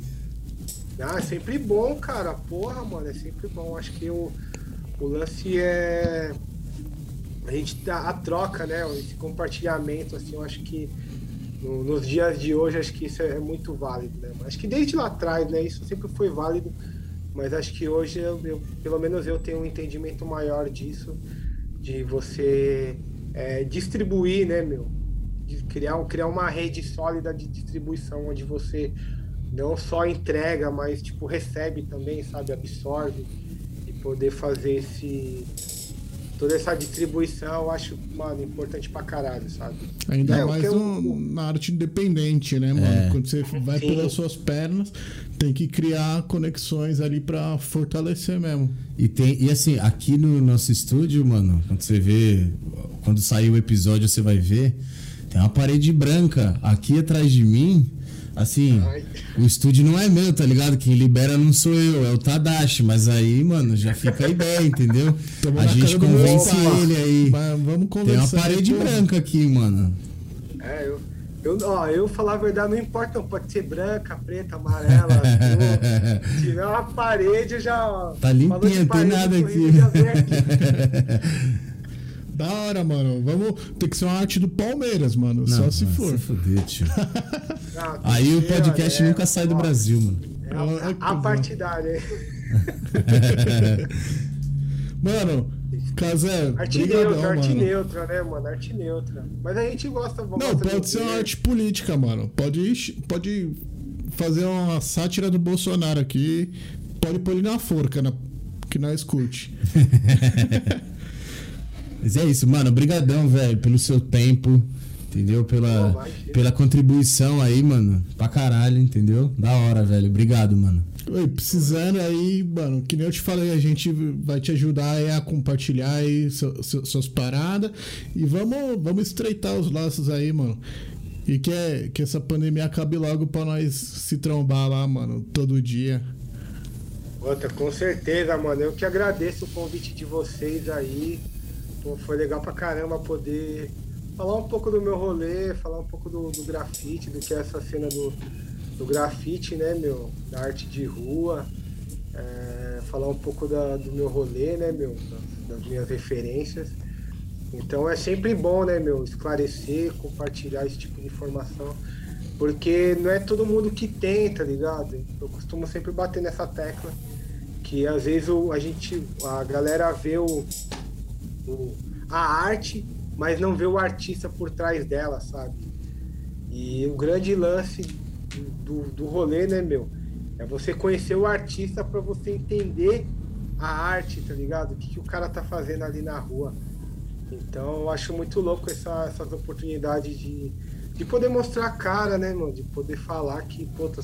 Ah, é sempre bom, cara. Porra, mano, é sempre bom. Acho que o, o lance é. A gente dá a troca, né? Esse compartilhamento, assim, eu acho que no- nos dias de hoje, acho que isso é muito válido, né? Acho que desde lá atrás, né? Isso sempre foi válido, mas acho que hoje, eu, eu- pelo menos eu tenho um entendimento maior disso, de você é, distribuir, né, meu? De criar, criar uma rede sólida de distribuição, onde você não só entrega, mas tipo recebe também, sabe, absorve e poder fazer esse toda essa distribuição eu acho, mano, importante pra caralho, sabe? Ainda É, mais eu- no- na arte independente, né, mano? É. Quando você vai Sim. pelas suas pernas, tem que criar conexões ali pra fortalecer mesmo. E tem e assim, aqui no nosso estúdio, mano, quando você vê, quando sair o episódio, você vai ver, tem uma parede branca aqui atrás de mim. Assim, Ai. o estúdio não é meu, tá ligado? Quem libera não sou eu, é o Tadashi. Mas aí, mano, já fica a ideia, entendeu? Tamo a gente convence ele aí. Mas vamos Tem uma conversar. parede pô. branca aqui, mano. É, eu, eu, ó, eu falar a verdade, não importa, não, pode ser branca, preta, amarela, azul. *laughs* Se tiver uma parede, eu já. ó, Tá limpinha, tem parede, nada aqui. Aqui. *laughs* Da hora, mano. Vamos ter que ser uma arte do Palmeiras, mano. Só Não, se mano, for. Se fuder, tio. Não, *laughs* Aí o podcast é, nunca sai do ó, Brasil, mano. É a, a partidária, hein? *laughs* *laughs* Mano, Casé, Arte brigadão, neutra, arte mano. neutra, né, mano? Arte neutra. Mas a gente gosta. Não, gosta pode de ser uma arte política, mano. Pode, pode fazer uma sátira do Bolsonaro aqui. Pode pôr ele na forca, na, que nós curte. Mas é isso, mano. Obrigadão, velho, pelo seu tempo, entendeu? Pela, Pô, pela contribuição aí, mano. Pra caralho, entendeu? Da hora, velho. Obrigado, mano. Oi, precisando aí, mano, que nem eu te falei, a gente vai te ajudar aí a compartilhar aí suas paradas e vamos, vamos estreitar os laços aí, mano. E que, é, que essa pandemia acabe logo pra nós se trombar lá, mano, todo dia. Outra, com certeza, mano. Eu que agradeço o convite de vocês aí. Pô, foi legal pra caramba poder falar um pouco do meu rolê, falar um pouco do, do grafite, do que é essa cena do, do grafite, né, meu? Da arte de rua. É, falar um pouco da- do meu rolê, né, meu? Das, das minhas referências. Então é sempre bom, né, meu? Esclarecer, compartilhar esse tipo de informação. Porque não é todo mundo que tem, tá ligado? Eu costumo sempre bater nessa tecla. Que às vezes o, a gente. A galera vê o, o- a arte, mas não vê o artista por trás dela, sabe? E o grande lance do, do rolê, né, meu? É você conhecer o artista pra você entender a arte, tá ligado? O que, que o cara tá fazendo ali na rua. Então eu acho muito louco essa, essas oportunidades de, de poder mostrar a cara, né, mano? De poder falar que, puta,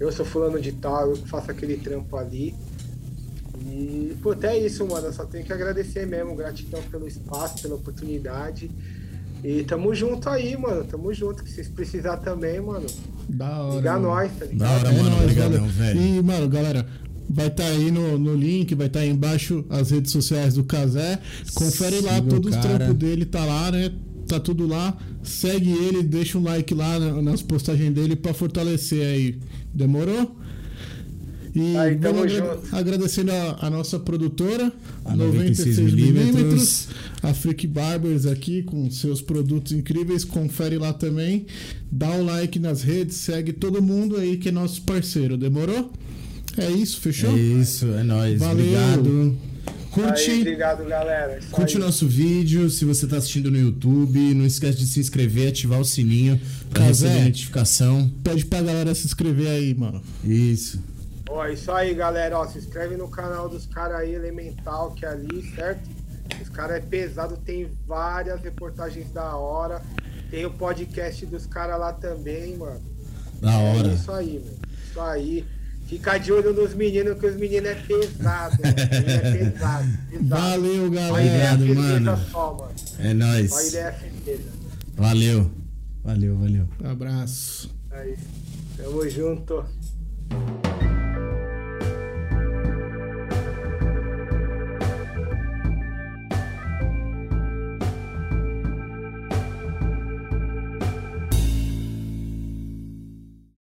eu sou fulano de tal, eu faço aquele trampo ali. E, pô, até isso, mano. Eu só tenho que agradecer mesmo. Gratidão pelo espaço, pela oportunidade. E tamo junto aí, mano. Tamo junto. Que vocês precisar também, mano. Da hora. Liga mano. nós, tá ligado? Da hora, É mano. nóis, Obrigadão, velho. E, mano, galera, vai estar aí no, no link, vai estar aí embaixo as redes sociais do Casé. Confere lá, Siga o todos os trampos dele tá lá, né? Tá tudo lá. Segue ele, deixa um like lá na- nas postagens dele pra fortalecer aí. Demorou? E Aí, tamo junto. agradecendo a, a nossa produtora, A 96 96 milímetros, a Freak Barbers aqui com seus produtos incríveis. Confere lá também. Dá um like nas redes, segue todo mundo aí que é nosso parceiro. Demorou? É isso, fechou? É isso, é nóis. Valeu. Obrigado. Curte. Aí, obrigado, galera. Isso Curte o aí. nosso vídeo, se você tá assistindo no YouTube, não esquece de se inscrever, ativar o sininho pra Casé. receber notificação. Pede pra galera se inscrever aí, mano. Isso. Ó, isso aí, galera. Ó, se inscreve no canal dos caras aí, Elemental, que é ali, certo? Os caras é pesado, tem várias reportagens da hora. Tem o podcast dos caras lá também, mano. Da hora. É isso aí, mano. Isso aí. Fica de olho nos meninos, que os meninos é pesado, mano. É pesado, *laughs* pesado. Valeu, Só ideia galera. Obrigado, mano. só, mano. É nóis. Só ideia firmeza. Valeu. Valeu, valeu. Abraço. Aí. Tamo junto.